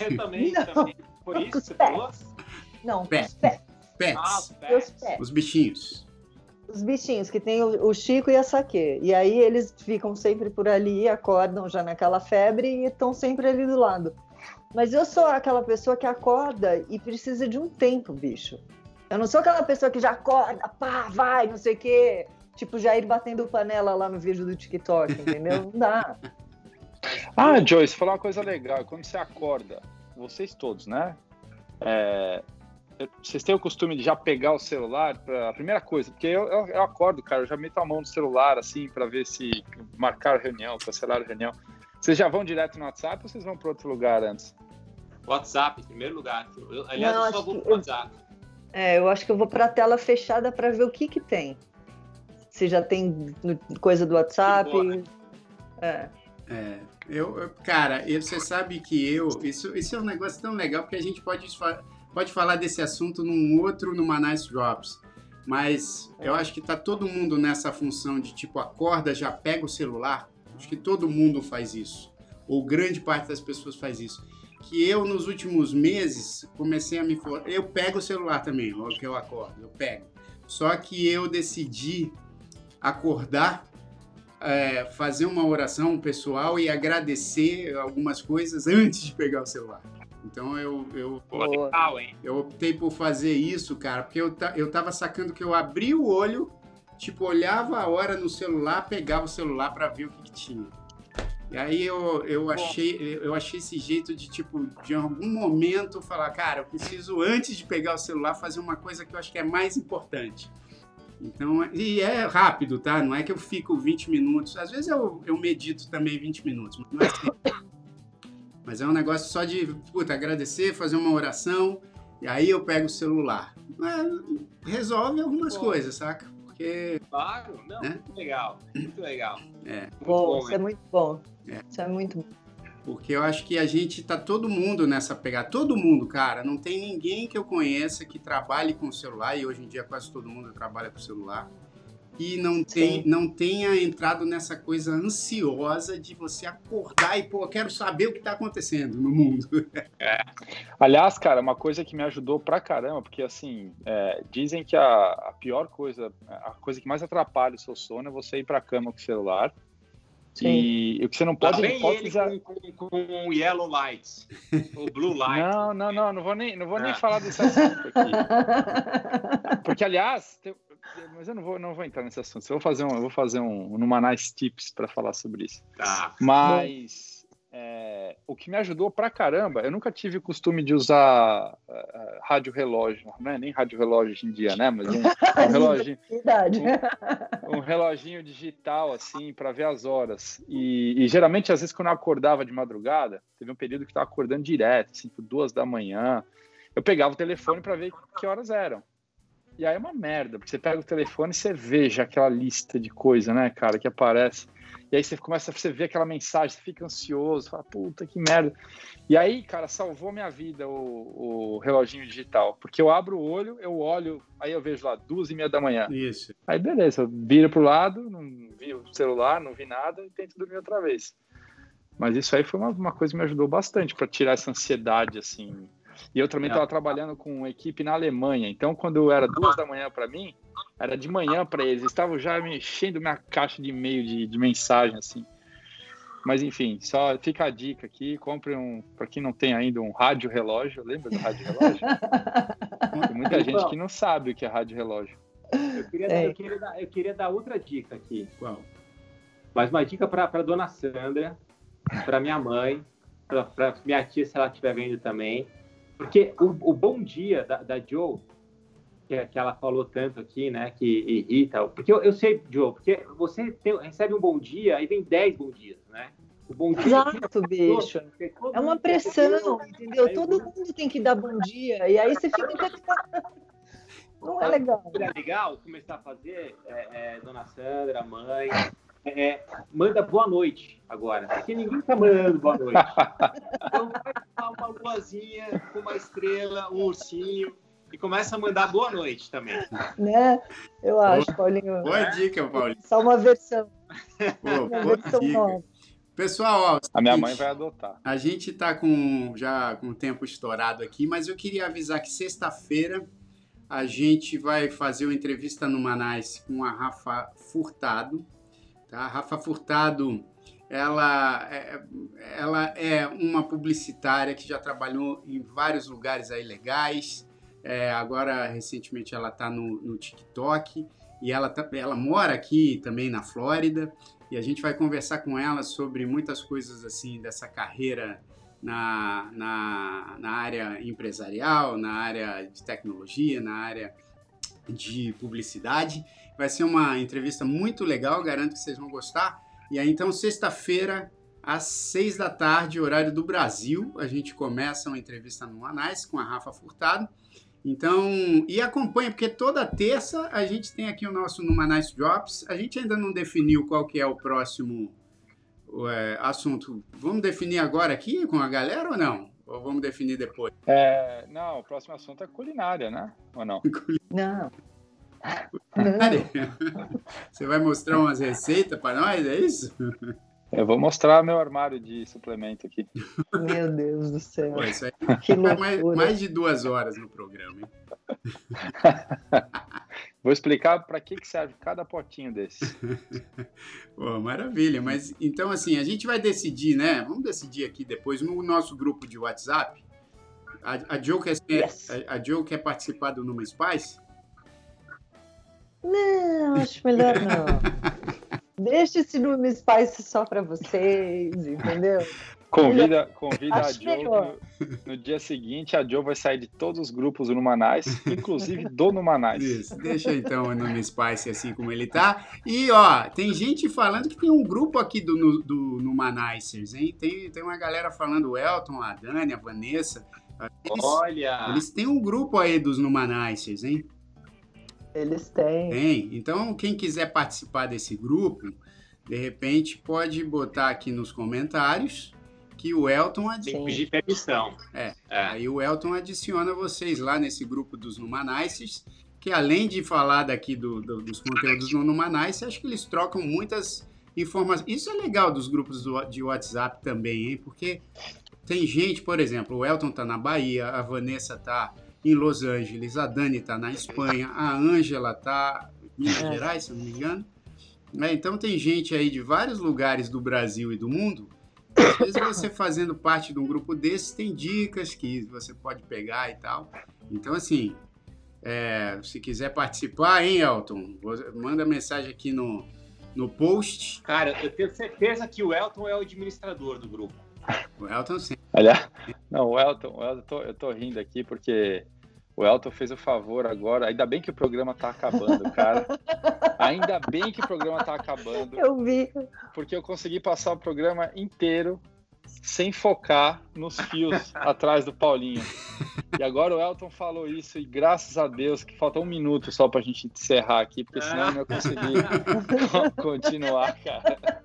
eu também, Não. também. Por Com isso os você pés. falou? Não, com os pets. Ah, Pets. os pés. pets. Os bichinhos. Os bichinhos, que tem o, o Chico e a Saque. E aí eles ficam sempre por ali, acordam já naquela febre e estão sempre ali do lado. Mas eu sou aquela pessoa que acorda e precisa de um tempo, bicho. Eu não sou aquela pessoa que já acorda, pá, vai, não sei o quê. Tipo, já ir batendo panela lá no vídeo do TikTok, entendeu? Não dá. Ah, Joyce, falar uma coisa legal. Quando você acorda, vocês todos, né? É, vocês têm o costume de já pegar o celular para a primeira coisa, porque eu, eu, eu acordo, cara, eu já meto a mão no celular assim para ver se marcar reunião, cancelar a reunião. Vocês já vão direto no WhatsApp ou vocês vão para outro lugar antes? WhatsApp, em primeiro lugar. Eu, aliás, Não, eu só acho vou que pro eu- WhatsApp. É, eu acho que eu vou pra tela fechada para ver o que que tem. Se já tem coisa do WhatsApp. Boa. É. É, eu, cara, você sabe que eu. Isso, isso é um negócio tão legal porque a gente pode, pode falar desse assunto num outro, numa Nice Drops. Mas eu acho que tá todo mundo nessa função de tipo, acorda, já pega o celular. Acho que todo mundo faz isso. Ou grande parte das pessoas faz isso. Que eu, nos últimos meses, comecei a me. Eu pego o celular também, logo que eu acordo, eu pego. Só que eu decidi acordar é, fazer uma oração pessoal e agradecer algumas coisas antes de pegar o celular. Então eu, eu, legal, eu optei por fazer isso, cara, porque eu, eu tava sacando que eu abri o olho, tipo, olhava a hora no celular, pegava o celular para ver o que, que tinha. E aí eu, eu, achei, eu achei esse jeito de, tipo, de algum momento falar, cara, eu preciso, antes de pegar o celular, fazer uma coisa que eu acho que é mais importante. Então, e é rápido, tá? Não é que eu fico 20 minutos. Às vezes eu, eu medito também 20 minutos, mas não é sempre. Mas é um negócio só de, puta, agradecer, fazer uma oração, e aí eu pego o celular. É, resolve algumas Pô. coisas, saca? Porque Claro, não, Né? muito legal. Muito legal. É. Bom, bom, isso é muito bom. É. Isso é muito bom. Porque eu acho que a gente tá todo mundo nessa pegada. Todo mundo, cara. Não tem ninguém que eu conheça que trabalhe com celular, e hoje em dia quase todo mundo trabalha com celular, e não, tem, Sim. não tenha entrado nessa coisa ansiosa de você acordar e, pô, eu quero saber o que tá acontecendo no mundo. Aliás, cara, uma coisa que me ajudou pra caramba, porque assim, é, dizem que a, a pior coisa, a coisa que mais atrapalha o seu sono é você ir pra cama com o celular. E, o que você não pode, vem pode ele com, com, com yellow lights. ou blue lights. Não, não, não, não vou nem, não vou nem Ah. falar desse assunto aqui. Porque, aliás, tem- mas eu não vou, não vou entrar nesse assunto. Eu vou fazer um, eu vou fazer um numa nice tips para falar sobre isso. Tá. Mas é, o que me ajudou pra caramba, eu nunca tive o costume de usar uh, rádio relógio, não é nem rádio relógio hoje em dia, né? Mas um, um reloginho, Verdade. um reloginho digital assim para ver as horas. E, e, geralmente às vezes quando eu acordava de madrugada, teve um período que eu estava acordando direto, assim, por duas da manhã, eu pegava o telefone para ver que horas eram. E aí é uma merda, porque você pega o telefone e você veja aquela lista de coisa, né, cara, que aparece. E aí você começa a você ver aquela mensagem, você fica ansioso, fala, puta que merda. E aí, cara, salvou minha vida o, o reloginho digital. Porque eu abro o olho, eu olho, aí eu vejo lá, duas e meia da manhã. Isso. Aí beleza, eu viro pro lado, não vi o celular, não vi nada e tento dormir outra vez. Mas isso aí foi uma, uma coisa que me ajudou bastante para tirar essa ansiedade, assim. E eu também estava trabalhando com uma equipe na Alemanha. Então, quando era duas da manhã para mim, era de manhã para eles. Estavam já me enchendo minha caixa de e-mail de, de mensagem, assim. Mas enfim, só fica a dica aqui, compre um, para quem não tem ainda um rádio relógio, lembra do rádio relógio? Tem muita gente que não sabe o que é rádio relógio. Eu queria, É. eu queria, dar, eu queria dar outra dica aqui. Qual? Mais uma dica para dona Sandra, para minha mãe, para minha tia, se ela estiver vendo também. Porque o, o bom dia da, da Joe, que, que ela falou tanto aqui, né, que irrita. Porque eu, eu sei, Joe, porque você tem- recebe um bom dia e vem 10 bom dias, né? O bom dia. Exato, bicho. É uma pressão, entendeu? Aí Todo eu- mundo tem que dar bom dia. E aí você fica. Não é legal. é legal começar a fazer, é, é, dona Sandra, mãe, é, é, manda boa noite agora, porque ninguém tá mandando boa noite. Então vai botar uma luazinha com uma estrela, um ursinho, e começa a mandar boa noite também. Né? Eu acho, Paulinho. Boa dica, Paulinho. Só uma versão, Pô, uma boa versão dica. nova. Pessoal, ó, A minha mãe vai adotar. A gente está com já com o tempo estourado aqui, mas eu queria avisar que sexta-feira a gente vai fazer uma entrevista no Manais com a Rafa Furtado. Tá? Rafa Furtado, ela é, ela é uma publicitária que já trabalhou em vários lugares aí legais. É, agora, recentemente, ela está no, no TikTok e ela, tá- ela mora aqui também na Flórida e a gente vai conversar com ela sobre muitas coisas assim dessa carreira na, na, na área empresarial, na área de tecnologia, na área de publicidade. Vai ser uma entrevista muito legal, garanto que vocês vão gostar. E aí, então, sexta-feira, às seis da tarde, horário do Brasil, a gente começa uma entrevista no Anais com a Rafa Furtado. Então, e acompanha, porque toda terça a gente tem aqui o nosso Numa Nice Drops. A gente ainda não definiu qual que é o próximo é, assunto. Vamos definir agora aqui com a galera ou não? Ou vamos definir depois? É, não, o próximo assunto é culinária, né? Ou não? Não. Não. Você vai mostrar umas receitas para nós, é isso? Eu vou mostrar meu armário de suplemento aqui. Meu Deus do céu. Pô, isso aí Que vai mais, mais de duas horas no programa, hein? Vou explicar para que, que serve cada potinho desse. Pô, maravilha. Mas então, assim, a gente vai decidir, né? Vamos decidir aqui depois no nosso grupo de WhatsApp. A, a, Joe, quer, Yes. a, a Joe quer participar do Numa Spice? Não, acho melhor não. Deixa esse nome Spice só pra vocês, entendeu? Convida, convida a Acho melhor. No, no dia seguinte, a Joe vai sair de todos os grupos do Numanais, inclusive do Numanais. Isso, deixa então o nome Spice assim como ele tá. E ó, tem gente falando que tem um grupo aqui do, no- do Numanicers, hein? Tem, tem uma galera falando, o Elton, a Dani, a Vanessa. Eles, Olha, eles têm um grupo aí dos Numanicers, hein? Eles têm. Tem. Então, quem quiser participar desse grupo, de repente pode botar aqui nos comentários que o Elton tem adiciona. que pedir permissão. É. É. Aí o Elton adiciona vocês lá nesse grupo dos Numanices, que além de falar daqui do- do- dos conteúdos no Numanice, acho que eles trocam muitas informações. Isso é legal dos grupos do- de WhatsApp também, hein? Porque tem gente, por exemplo, o Elton tá na Bahia, a Vanessa tá em Los Angeles, a Dani tá na Espanha, a Ângela tá em Minas É. Gerais, se não me engano. Né? Então tem gente aí de vários lugares do Brasil e do mundo às vezes você fazendo parte de um grupo desses tem dicas que você pode pegar e tal. Então, assim, é, se quiser participar, hein, Elton? Manda mensagem aqui no, no post. Cara, eu tenho certeza que o Elton é o administrador do grupo. O Elton sempre. Aliás, não, o Elton, o Elton eu, tô, eu tô rindo aqui porque o Elton fez o favor agora. Ainda bem que o programa tá acabando, cara. Ainda bem que o programa tá acabando, Eu vi. porque eu consegui passar o programa inteiro sem focar nos fios atrás do Paulinho. E agora o Elton falou isso e graças a Deus que falta um minuto só pra gente encerrar aqui, porque senão eu não ia conseguir continuar, cara.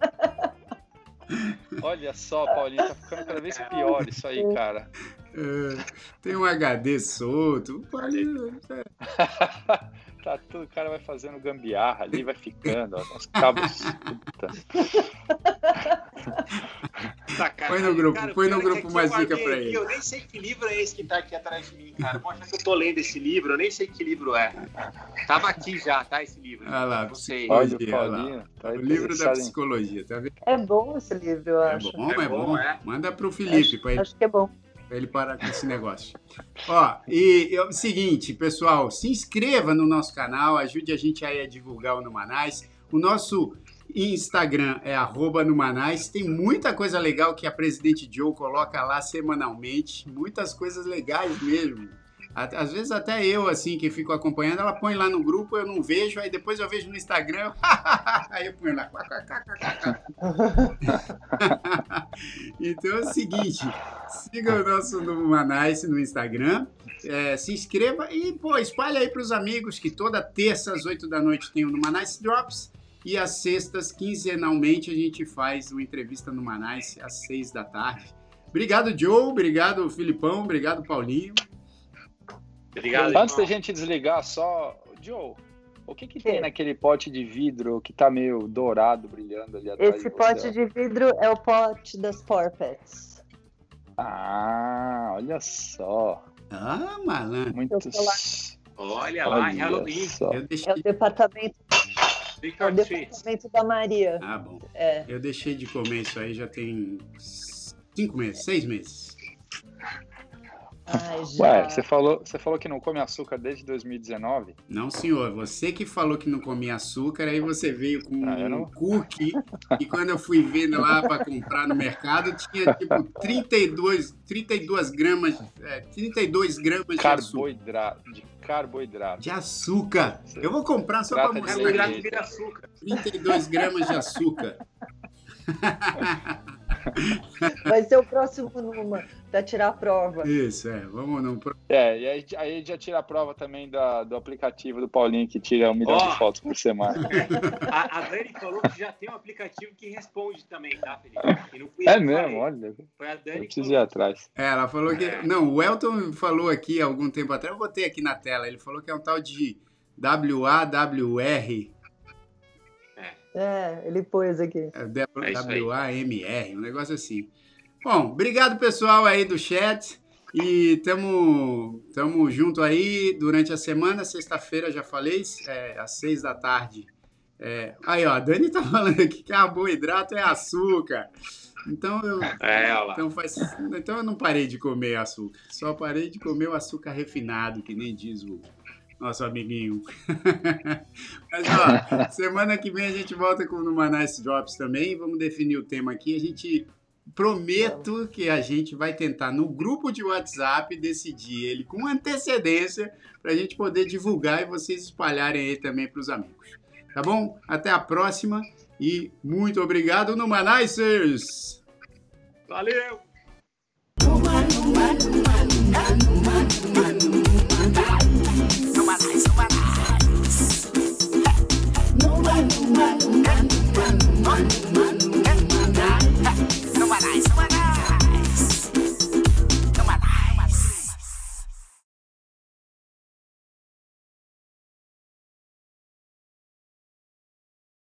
Olha só, Paulinho, tá ficando cada vez pior isso aí, cara. É, tem um HD solto. Paulinho, é. tá tudo, o cara vai fazendo gambiarra ali, vai ficando, ó, os cabos. Puta. Põe no grupo, Cara, põe no é grupo aqui mais eu dica pra ele. Eu nem sei que livro é esse que tá aqui atrás de mim, cara. Mostra que eu tô lendo esse livro, eu nem sei que livro é. Tava aqui já, tá? Esse livro. Olha lá, Não sei. Olha lá. Tá O livro da psicologia, tá vendo? É bom esse livro, eu É acho. bom, é, É bom. bom, é. Manda pro Felipe, pra ele Acho que é bom. Ele parar com esse negócio. Ó, e o seguinte, pessoal, se inscreva no nosso canal, ajude a gente aí a divulgar o Numanais. O nosso Instagram é Numanais. Tem muita coisa legal que a Presidente Joe coloca lá semanalmente. Muitas coisas legais mesmo. Às vezes até eu, assim, que fico acompanhando, ela põe lá no grupo, eu não vejo, aí depois eu vejo no Instagram, aí eu ponho lá. então é o seguinte, siga o nosso Numanice no Instagram, é, se inscreva e, pô, espalhe aí pros amigos que toda terça às 8 da noite tem o Numanice Drops e às sextas, quinzenalmente, a gente faz uma entrevista no Numanice às 6 da tarde. Obrigado, Joe, obrigado, Filipão, obrigado, Paulinho. Obrigado. Antes da gente desligar, só. Joe, o que, que tem Sim. naquele pote de vidro que tá meio dourado, brilhando ali atrás? Esse de pote de vidro é o pote das Porpets. Ah, olha só. Ah, malandro, Muito. celular. Olha lá, em Olha Halloween. só. eu É deixei... o departamento, é o departamento da Maria. Ah, bom. É. Eu deixei de comer isso aí já tem cinco meses, seis meses. Ai. Ué, você falou, você falou que não come açúcar desde 2019? Não, senhor. Você que falou que não comia açúcar, aí você veio com Ah, um não- cookie. e quando eu fui vendo lá para comprar no mercado, tinha tipo 32, 32 gramas, é, 32 gramas de açúcar. Carboidrato. De carboidrato. De açúcar. Eu vou comprar só para mostrar. Carboidrato vira açúcar. 32 gramas de açúcar. Vai ser o próximo Numa, pra tirar a prova. Isso, é. Vamos no É, e aí, aí já tira a prova também da, do aplicativo do Paulinho que tira um milhão Ó. de fotos por semana. A, a Dani falou que já tem um aplicativo que responde também, tá, Felipe? E não É eu mesmo, olha. Foi a Eu Dani que preciso ir atrás. É, ela falou que. Não, o Elton falou aqui algum tempo atrás, eu botei aqui na tela. Ele falou que é um tal de WAWR, É, ele pôs aqui. é, É. WAMR, um negócio assim. Bom, obrigado pessoal aí do chat. E tamo, tamo junto aí durante a semana. Sexta-feira, já falei, é, às seis da tarde. É, aí, ó, a Dani tá falando aqui que carboidrato é açúcar. Então eu, É. Então, faz... então eu não parei de comer açúcar. Só parei de comer o açúcar refinado, que nem diz o nosso amiguinho. Mas ó, semana que vem a gente volta com o Numanice Drops também. Vamos definir o tema aqui. A gente prometo que a gente vai tentar no grupo de WhatsApp decidir ele com antecedência para a gente poder divulgar e vocês espalharem aí também para os amigos. Tá bom? Até a próxima e muito obrigado, Numanicers! Valeu!